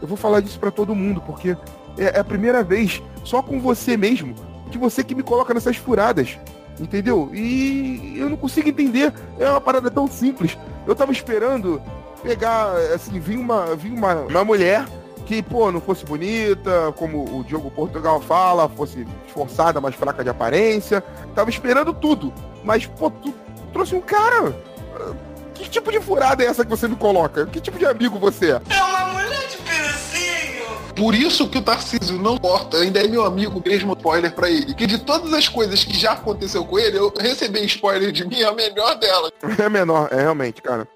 eu vou falar disso pra todo mundo, porque é, é a primeira vez, só com você mesmo, que você que me coloca nessas furadas. Entendeu? E eu não consigo entender. É uma parada tão simples. Eu tava esperando pegar, assim, vir uma, vir uma, uma mulher que, pô, não fosse bonita, como o Diogo Portugal fala, fosse esforçada, mas fraca de aparência. Tava esperando tudo. Mas, pô, tu trouxe um cara. Que tipo de furada é essa que você me coloca? Que tipo de amigo você é? É uma mulher de pedacinho. Por isso que o Tarcísio não importa, ainda é meu amigo mesmo spoiler pra ele. Que de todas as coisas que já aconteceu com ele, eu receber spoiler de mim é a melhor dela. É menor, é realmente, cara.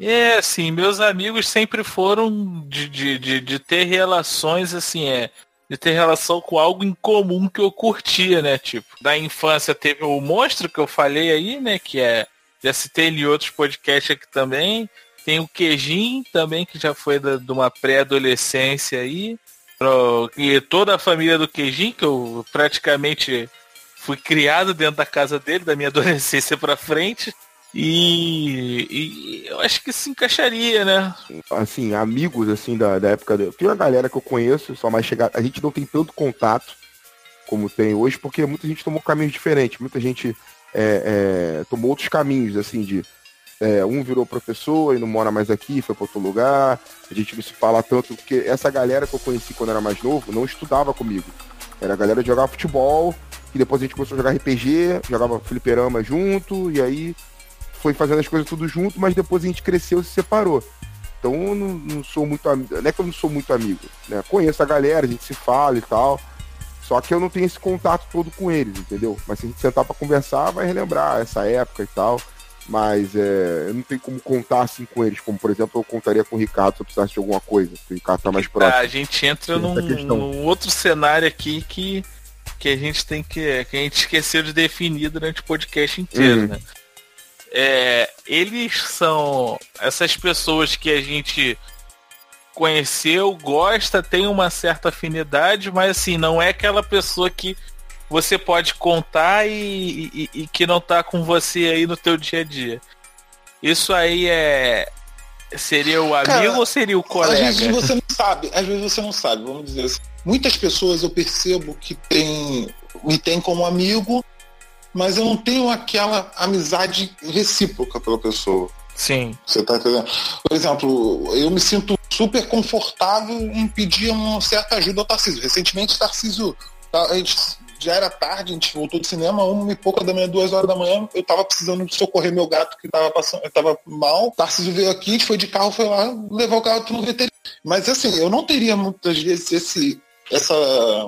É, assim, meus amigos sempre foram de, de, de, de ter relações, assim, é. De ter relação com algo em comum que eu curtia, né? Tipo, da infância teve o monstro que eu falei aí, né? Que é. Já citei em outros podcasts aqui também. Tem o Queijin também, que já foi da- de uma pré-adolescência aí. Pro- E toda a família do Queijin, que eu praticamente fui criado dentro da casa dele, da minha adolescência pra frente. E, e eu acho que se encaixaria, né? assim, amigos, assim, da, da época. da- Tem uma galera que eu conheço, só mais chegar. A gente não tem tanto contato como tem hoje, porque muita gente tomou caminhos diferentes. Muita gente é, é, tomou outros caminhos, assim, de. é, um virou professor e não mora mais aqui, foi para outro lugar. A gente não se fala tanto, porque essa galera que eu conheci quando era mais novo não estudava comigo. Era a galera de jogar futebol, e depois a gente começou a jogar RPG, jogava fliperama junto, e aí foi fazendo as coisas tudo junto, mas depois a gente cresceu e se separou. Então eu não, não sou muito amigo. Não é que eu não sou muito amigo, né? Conheço a galera, a gente se fala e tal. Só que eu não tenho esse contato todo com eles, entendeu? Mas se a gente sentar pra conversar, vai relembrar essa época e tal. Mas é, eu não tenho como contar assim com eles, como por exemplo eu contaria com o Ricardo se eu precisasse de alguma coisa. O Ricardo tá mais próximo. a gente entra num, num outro cenário aqui que, que a gente tem que. que a gente esqueceu de definir durante o podcast inteiro, Uhum. né? É, eles são essas pessoas que a gente conheceu, gosta, tem uma certa afinidade, mas assim, não é aquela pessoa que você pode contar e, e- e que não tá com você aí no teu dia a dia. Isso aí é. Seria o amigo Cara, ou seria o Às colega? vezes você não sabe, às vezes você não sabe, vamos dizer assim. Muitas pessoas eu percebo que tem, me tem como amigo, mas eu não tenho aquela amizade recíproca pela pessoa. Sim. Você tá entendendo? Por exemplo, eu me sinto super confortável em pedir uma certa ajuda ao Tarcísio. Recentemente, o Tarcísio, tá, a gente já era tarde, a gente voltou do cinema, uma e pouca da manhã, duas horas da manhã, eu tava precisando socorrer meu gato que tava passando, eu tava mal. Tarcísio veio aqui, a gente foi de carro, foi lá levar o gato no veterinário. Mas assim, eu não teria muitas vezes esse. Essa.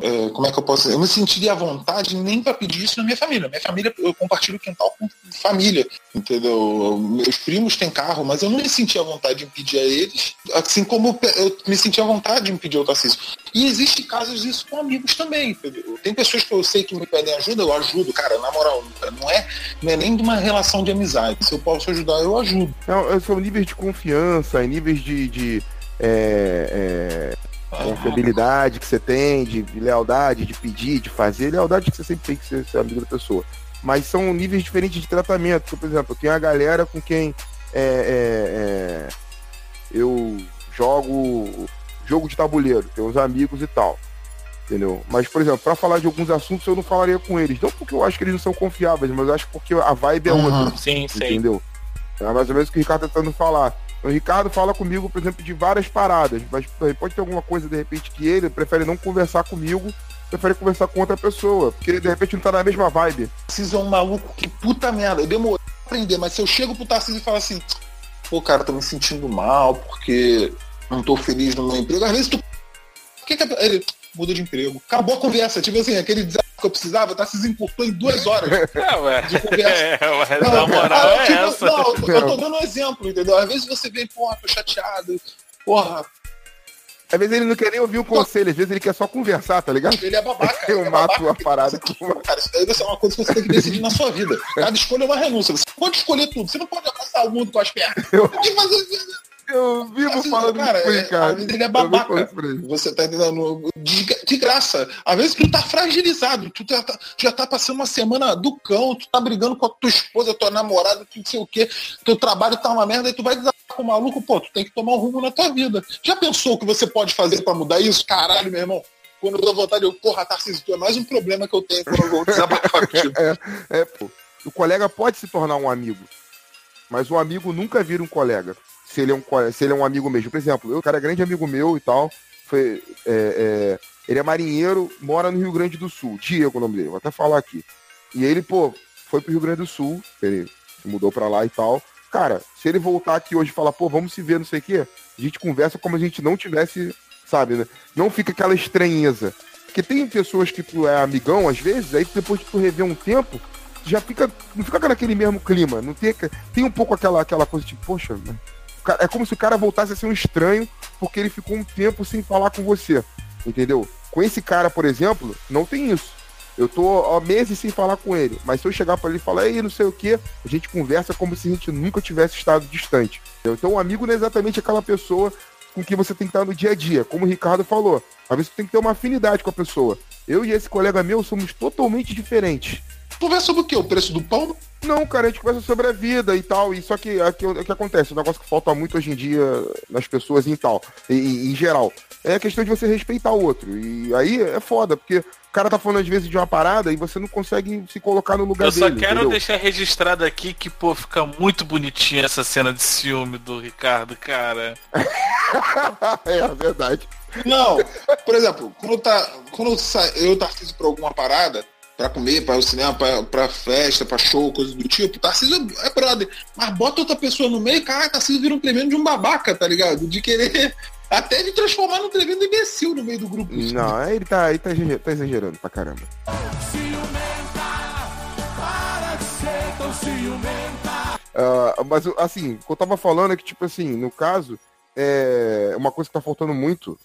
é, como é que eu posso dizer? Eu me sentiria à vontade nem para pedir isso na minha família. Minha família, eu compartilho o quintal com família, entendeu? Meus primos têm carro, mas eu não me sentia à vontade em pedir a eles, assim como eu me sentia à vontade em pedir ao Tarcísio. E existe casos disso com amigos também, entendeu? Tem pessoas que eu sei que me pedem ajuda, eu ajudo, cara, na moral, não é, não é nem de uma relação de amizade. Se eu posso ajudar, eu ajudo. Não, são níveis de confiança, níveis de, de é, é, confiabilidade que você tem, de, de lealdade, de pedir, de fazer. Lealdade que você sempre tem que ser, ser amigo da pessoa. Mas são níveis diferentes de tratamento. Porque, por exemplo, eu tenho a galera com quem é, é, é, eu jogo jogo de tabuleiro, tenho uns amigos e tal. Entendeu? Mas, por exemplo, pra falar de alguns assuntos eu não falaria com eles. Não porque eu acho que eles não são confiáveis, mas eu acho porque a vibe é Uhum, outra. sim, sim. Entendeu? É mais ou menos o que o Ricardo tá tentando falar. O Ricardo fala comigo, por exemplo, de várias paradas, mas pode ter alguma coisa, de repente, que ele prefere não conversar comigo, prefere conversar com outra pessoa, porque de repente não tá na mesma vibe. Tarcísio é um maluco que puta merda. Eu demorei pra aprender, mas se eu chego pro Tarcísio e falo assim, pô, cara, tô me sentindo mal porque não tô feliz no meu emprego. Às vezes tu. Por que que ele muda de emprego? Acabou a conversa. Tipo assim, aquele desafio que eu precisava, o Tarcísio encurtou em duas horas. É, ué. De conversa. É, ué, Não, na moral ah, é tipo, essa. Não, eu tô- eu tô dando um exemplo, entendeu? Às vezes você vem, porra, tô chateado. Porra, Às vezes ele não quer nem ouvir o conselho, às vezes ele quer só conversar, tá ligado? ele é babaca. Eu é mato babaca. a parada. Cara, isso daí é uma coisa que você tem que decidir na sua vida. Cada escolha é uma renúncia. Você pode escolher tudo. Você não pode abraçar o mundo com as pernas. Eu- Pode fazer Eu vivo falando cara, isso é, Ricardo. às vezes ele é babaca. Você tá entendendo? De, de graça. Às vezes tu tá fragilizado. Tu tá- tá- já tá passando uma semana do cão, tu tá brigando com a tua esposa, tua namorada, tu não sei o quê. Teu trabalho tá uma merda e tu vai desabafar com o maluco, pô, tu tem que tomar um rumo na tua vida. Já pensou o que você pode fazer pra mudar isso? Caralho, meu irmão. Quando eu dou vontade, eu, porra, Tarcísio, tu é mais um problema que eu tenho quando eu vou desabafar contigo. É, é, pô. O colega pode se tornar um amigo, mas o amigo nunca vira um colega. Se ele é um, se ele é um amigo mesmo. Por exemplo, eu, o cara é grande amigo meu e tal. Foi, é, é, ele é marinheiro, mora no Rio Grande do Sul. Diego o nome dele, vou até falar aqui. E ele, pô, foi pro Rio Grande do Sul, ele se mudou pra lá e tal. Cara, se ele voltar aqui hoje e falar, pô, vamos se ver, não sei o quê, a gente conversa como a gente não tivesse sabe? Né? Não fica aquela estranheza. Porque tem pessoas que tu é amigão, às vezes, aí depois que tu revê um tempo, já fica. Não fica naquele mesmo clima. Não tem, tem um pouco aquela, aquela coisa tipo, poxa, né? É como se o cara voltasse a ser um estranho porque ele ficou um tempo sem falar com você. Entendeu? Com esse cara, por exemplo, não tem isso. Eu tô há meses sem falar com ele. Mas se eu chegar para ele e falar, ei, não sei o que, a gente conversa como se a gente nunca tivesse estado distante. Entendeu? Então, um amigo não é exatamente aquela pessoa com que você tem que estar no dia a dia. Como o Ricardo falou, às vezes você tem que ter uma afinidade com a pessoa. Eu e esse colega meu somos totalmente diferentes. Conversa sobre o quê? O preço do pão? Não, cara, a gente conversa sobre a vida e tal. E só que o que acontece? O negócio que falta muito hoje em dia nas pessoas e tal, e, em geral, é a questão de você respeitar o outro. E aí é foda, porque o cara tá falando às vezes de uma parada e você não consegue se colocar no lugar dele. Eu só quero entendeu? deixar registrado aqui que, pô, fica muito bonitinha essa cena de ciúme do Ricardo, cara. é, é verdade. Não, por exemplo, quando, tá, quando eu, sa... eu Tarcísio pra alguma parada, pra comer, pra o cinema, pra festa, pra show, coisa do tipo, Tarcísio é brother. Mas bota outra pessoa no meio, cara, Tarcísio vira um tremendo de um babaca, tá ligado? De querer até de transformar num tremendo imbecil no meio do grupo. Não, ele tá, ele tá, tá exagerando pra caramba. Uh, mas assim, o que eu tava falando é que, tipo assim, no caso, é uma coisa que tá faltando muito,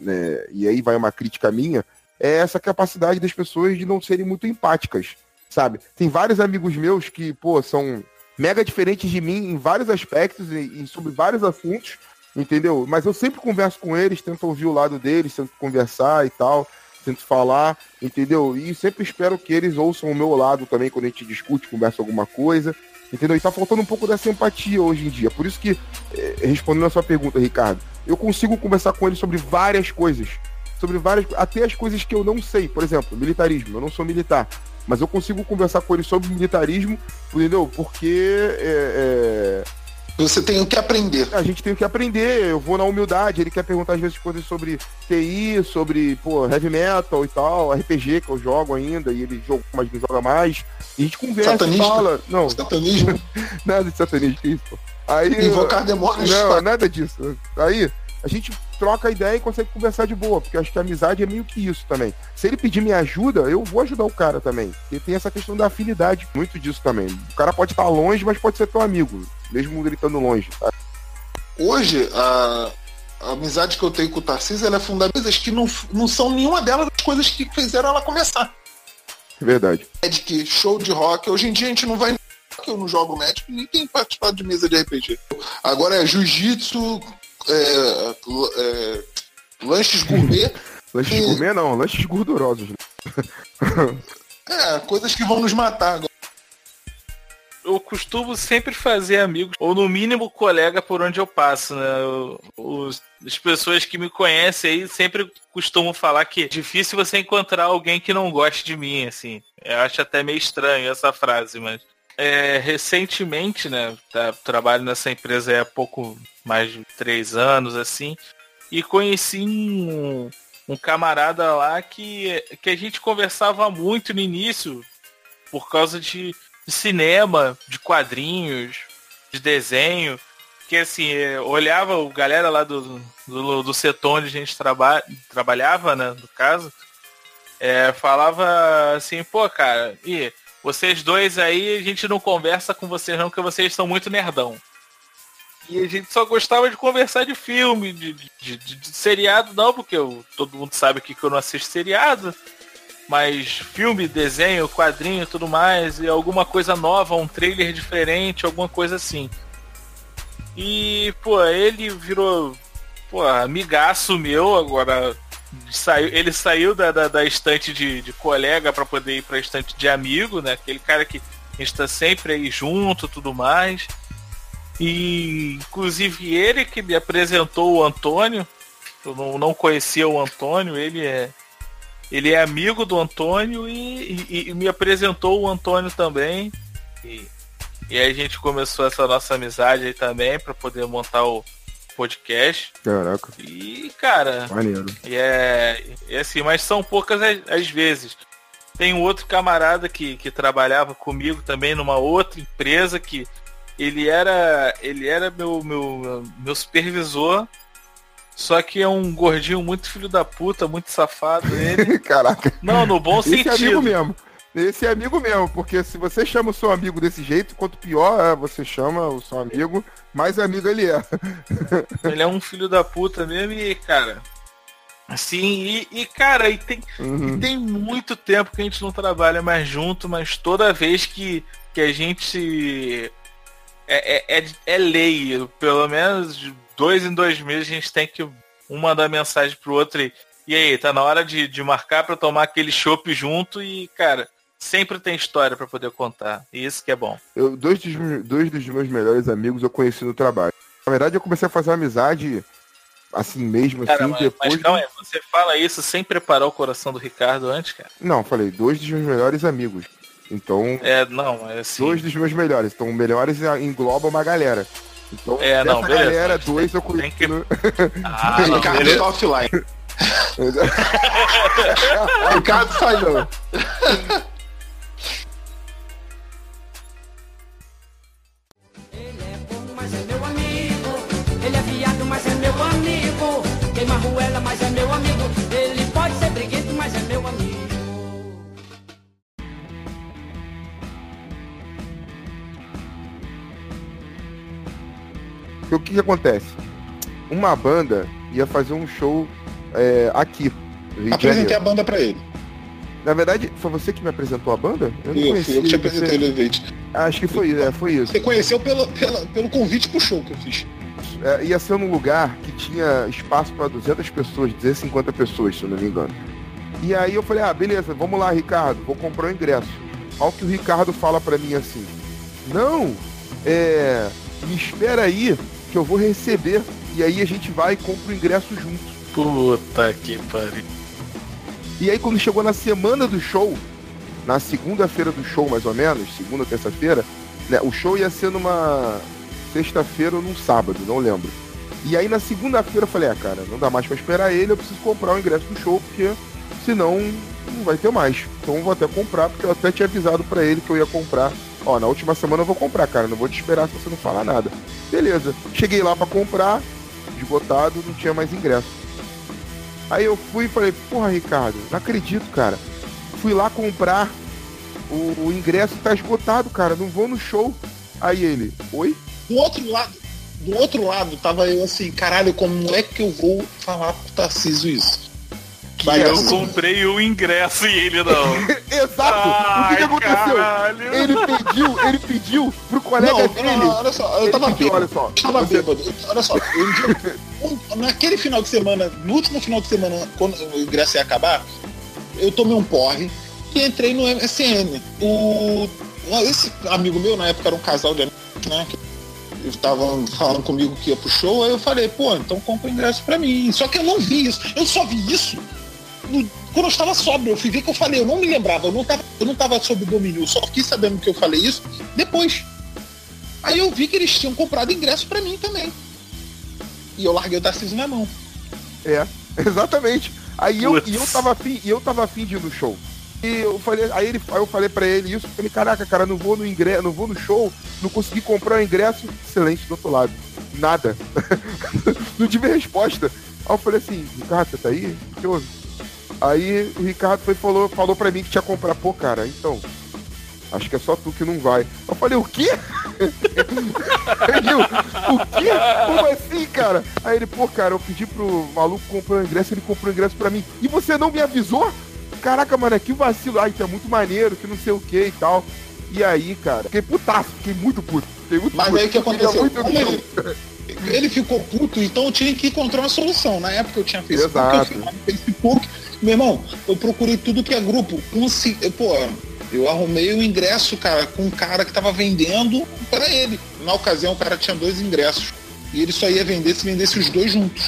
né, e aí vai uma crítica minha, é essa capacidade das pessoas de não serem muito empáticas, sabe? Tem vários amigos meus que, pô, são mega diferentes de mim em vários aspectos e, e sobre vários assuntos, entendeu? Mas eu sempre converso com eles, tento ouvir o lado deles, tento conversar e tal, tento falar, entendeu? E sempre espero que eles ouçam o meu lado também quando a gente discute, conversa alguma coisa, entendeu? E tá faltando um pouco dessa empatia hoje em dia. Por isso que, eh, respondendo a sua pergunta, Ricardo, eu consigo conversar com eles sobre várias coisas. Sobre várias, até as coisas que eu não sei. Por exemplo, militarismo. Eu não sou militar. Mas eu consigo conversar com eles sobre militarismo, entendeu? Porque é, é... Você tem o que aprender. A gente tem o que aprender. Eu vou na humildade. Ele quer perguntar às vezes coisas sobre TI, sobre pô, heavy metal e tal, RPG que eu jogo ainda, e ele joga, mas não joga mais. E a gente conversa Satanista? fala. Não. Satanismo? nada de satanismo, isso. Aí, Invocar demônios. Não, nada disso. Aí, a gente troca ideia e consegue conversar de boa, porque eu acho que a amizade é meio que isso também. Se ele pedir minha ajuda, eu vou ajudar o cara também. E tem essa questão da afinidade, muito disso também. O cara pode estar longe, mas pode ser teu amigo, mesmo ele estando longe. Tá? Hoje, a, a, amizade que eu tenho com o Tarcísio ela é fundamental, que não, não são nenhuma delas as coisas que fizeram ela começar. Verdade. É de que show de rock, hoje em dia a gente não vai que eu não jogo médico, nem tem participado de mesa de RPG. Agora é jiu-jitsu, é, é, lanches gourmet. lanches e... gourmet não, lanches gordurosos. é, coisas que vão nos matar agora. Eu costumo sempre fazer amigos, ou no mínimo colega por onde eu passo, né? Os, as pessoas que me conhecem aí sempre costumam falar que é difícil você encontrar alguém que não goste de mim, assim. Eu acho até meio estranho essa frase, mas é, recentemente, né? Tá, trabalho nessa empresa há pouco mais de três anos, assim, e conheci um, um camarada lá que, que a gente conversava muito no início por causa de, cinema, de quadrinhos, de desenho, que assim, olhava o galera lá do, do, do setor onde a gente traba, trabalhava, né, no caso, é, falava assim, pô, cara, e vocês dois aí, a gente não conversa com vocês não, porque vocês são muito nerdão. E a gente só gostava de conversar de filme, de, de, de, de seriado, não, porque eu, todo mundo sabe que eu não assisto seriado. Mas filme, desenho, quadrinho tudo mais, e alguma coisa nova, um trailer diferente, alguma coisa assim. E, pô, ele virou, pô, amigaço meu, agora saiu, ele saiu da, da, da estante de, de colega para poder ir pra estante de amigo, né? Aquele cara que a gente tá sempre aí junto tudo mais. E inclusive ele que me apresentou o Antônio. Eu não, não conhecia o Antônio, ele é. Ele é amigo do Antônio e, e, e me apresentou o Antônio também. E, e aí a gente começou essa nossa amizade aí também para poder montar o podcast. Caraca. E, cara. Maneiro. E é, é assim, mas são poucas as, as vezes. Tem um outro camarada que, que trabalhava comigo também numa outra empresa que ele era ele era meu, meu, meu supervisor, Só que é um gordinho muito filho da puta, muito safado ele. Caraca. Não, no bom Esse é amigo sentido. mesmo. Esse é amigo mesmo, porque se você chama o seu amigo desse jeito, quanto pior é, você chama o seu amigo, mais amigo ele é. Ele é um filho da puta mesmo e, cara. Assim, e, e, cara, e tem, Uhum. e tem muito tempo que a gente não trabalha mais junto, mas toda vez que, que a gente. É, é, é, é lei, pelo menos de dois em dois meses a gente tem que um mandar mensagem pro outro e. E aí, tá na hora de, de marcar pra tomar aquele chopp junto e, cara, sempre tem história pra poder contar. E isso que é bom. Eu, dois, dos, meus- dois dos meus melhores amigos eu conheci no trabalho. Na verdade, eu comecei a fazer amizade assim mesmo, Cara, assim, mas, depois. mas calma aí, você fala isso sem preparar o coração do Ricardo antes, cara? Não, falei, dois dos meus melhores amigos. Então, É, não, é assim. dois dos meus melhores. Então, melhores engloba uma galera. Então, É, não, beleza, galera, dois eu conheci. que- no- Ah, não, Ricardo beleza. está offline. Ricardo falhou. Mas é meu amigo. Ele é viado, mas é meu amigo. Queima ruela, mas é meu amigo. Ele pode ser briguento, mas é meu amigo. O que, que acontece? Uma banda ia fazer um show é, aqui. Apresentei a banda pra ele. Na verdade, foi você que me apresentou a banda? Eu não Eu, conhecia. eu que te você- apresentei o Elevate. Acho que foi, é, foi isso. Você conheceu pelo, pela- pelo convite pro show que eu fiz. É, ia ser num lugar que tinha espaço para 200 pessoas, 250 pessoas, se eu não me engano. E aí eu falei, ah, beleza, vamos lá, Ricardo, vou comprar o ingresso. Ao que o Ricardo fala pra mim assim, não, é, me espera aí que eu vou receber. E aí a gente vai e compra o ingresso junto. Puta que pariu. E aí quando chegou na semana do show, na segunda-feira do show mais ou menos, segunda ou terça-feira, né, o show ia ser numa sexta-feira ou num sábado, não lembro. E aí na segunda-feira eu falei, ah cara, não dá mais pra esperar ele, eu preciso comprar o ingresso do show, porque senão não vai ter mais. Então vou até comprar, porque eu até tinha avisado pra ele que eu ia comprar. Ó, na última semana eu vou comprar, cara, não vou te esperar se você não falar nada. Beleza. Cheguei lá pra comprar, esgotado, não tinha mais ingresso. Aí eu fui e falei, porra, Ricardo, não acredito, cara. Fui lá comprar, o, o ingresso tá esgotado, cara, não vou no show. Aí ele, oi? Do outro lado, do outro lado, tava eu assim, caralho, como é que eu vou falar pro Tarcísio isso? Que Vai, eu assim. comprei o ingresso e ele não. Exato! o que, que Ai, aconteceu? caralho. Ele pediu, ele pediu pro colega Não, dele. não, olha só, eu Ele tava pediu, bêbado. olha só. Eu tava você- bêbado. Olha só, um dia, um- naquele final de semana, no último final de semana, quando o ingresso ia acabar, eu tomei um porre e entrei no MSN. O, esse amigo meu, na época era um casal de amigos, né? Que estavam falando comigo que ia pro show, aí eu falei, pô, então compra o ingresso pra mim. Só que eu não vi isso. Eu só vi isso no- quando eu estava sóbrio. Eu fui ver que eu falei, eu não me lembrava, eu não tava, eu não tava sob domínio, eu só fiquei sabendo que eu falei isso depois. Aí eu vi que eles tinham comprado ingresso pra mim também. E eu larguei o Tarcísio na mão. É, exatamente. Aí eu, Putz. e eu tava afim, e eu tava afim de ir no show. E eu falei, aí, ele, aí eu falei pra ele isso, falei, caraca, cara, não vou no ingresso, não vou no show, não consegui comprar o ingresso, silêncio do outro lado. Nada. não tive resposta. Aí eu falei assim, Ricardo, você tá aí? O que houve? Aí o Ricardo foi, falou, falou pra mim que tinha comprar, pô, cara, então. Acho que é só tu que não vai. Eu falei, o quê? O quê? Como assim, cara? Aí ele, pô, cara, eu pedi pro maluco comprar o ingresso, ele comprou o ingresso pra mim. E você não me avisou? Caraca, mano, que vacilo. Ai, isso é muito maneiro, que não sei o que e tal. E aí, cara, fiquei putaço, fiquei muito puto. Fiquei muito Mas puto. aí o que aconteceu? ele, ele ficou puto, então eu tinha que encontrar uma solução. Na época eu tinha Facebook, eu Exato. lá no Facebook. Meu irmão, eu procurei tudo que é grupo. Consegui, pô, eu arrumei o ingresso, cara, com um cara que tava vendendo para ele. Na ocasião, o cara tinha dois ingressos. E ele só ia vender se vendesse os dois juntos.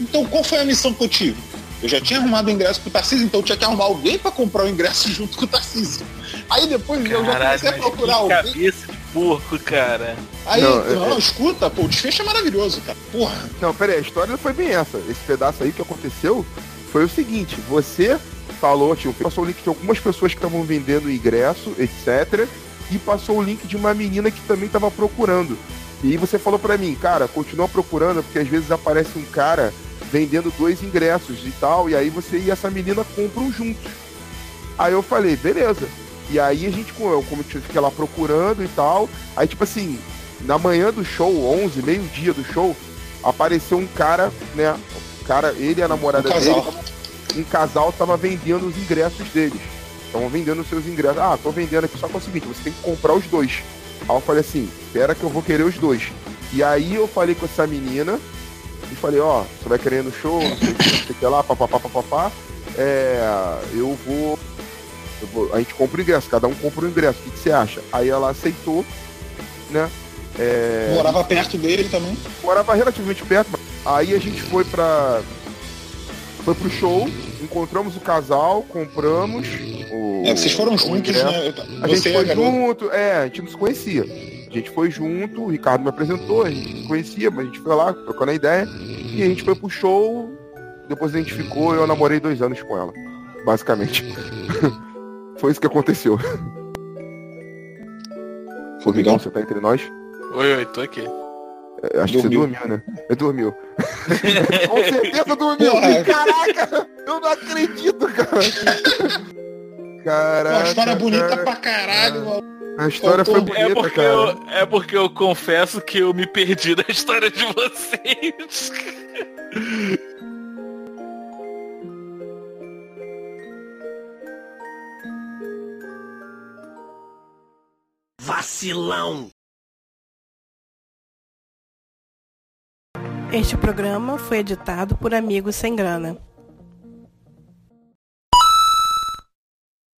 Então, qual foi a missão que eu tive? Eu já tinha arrumado o ingresso pro Tarcísio, então eu tinha que arrumar alguém para comprar o ingresso junto com o Tarcísio. Aí depois eu já Caralho, comecei a procurar que alguém. cabeça de porco, cara. Aí, Não, não, é- escuta, pô, o desfecho é maravilhoso, cara. Porra. Não, pera aí, a história não foi bem essa. Esse pedaço aí que aconteceu foi o seguinte, você falou, tio, passou o link de algumas pessoas que estavam vendendo ingresso, etc. E passou o link de uma menina que também estava procurando. E aí você falou pra mim, cara, continua procurando, porque às vezes aparece um cara vendendo dois ingressos e tal, e aí você e essa menina compram juntos. Aí eu falei, beleza. E aí a gente, como eu fiquei lá procurando e tal, aí tipo assim, na manhã do show, 11, meio-dia do show, apareceu um cara, né? O cara, ele e a namorada Um dele, um casal tava vendendo os ingressos deles. Estavam vendendo os seus ingressos. Ah, tô vendendo aqui, só que é o seguinte, você tem que comprar os dois. Aí eu falei assim, espera que eu vou querer os dois. E aí eu falei com essa menina e falei, ó, você vai querer no show, não sei o que, que lá, papapá, papapá. É, eu vou, eu vou. A gente compra o ingresso, cada um compra o ingresso. O que, que você acha? Aí ela aceitou, né? É, Morava perto dele também. morava relativamente perto. mas- Aí a gente foi pra. Foi pro show, encontramos o casal, compramos. O, É, vocês foram o juntos, ingresso. né? A gente a foi junto, é, a gente não se conhecia. A gente foi junto, o Ricardo me apresentou, a gente se conhecia, mas a gente foi lá, trocando a ideia, e a gente foi pro show, depois a gente ficou, eu namorei dois anos com ela, basicamente. foi isso que aconteceu. Rodrigão, você tá entre nós? Oi, oi, tô aqui. É, Acho que você Dormiu. dormiu, né? Você dormiu. Com certeza dormiu. Porra. Caraca, eu não acredito, cara. Caraca. a história bonita cara. pra caralho, mano. A história foi bonita, É porque, cara. eu, é porque eu confesso que eu me perdi da história de vocês. Vacilão! Este programa foi editado por Amigos Sem Grana.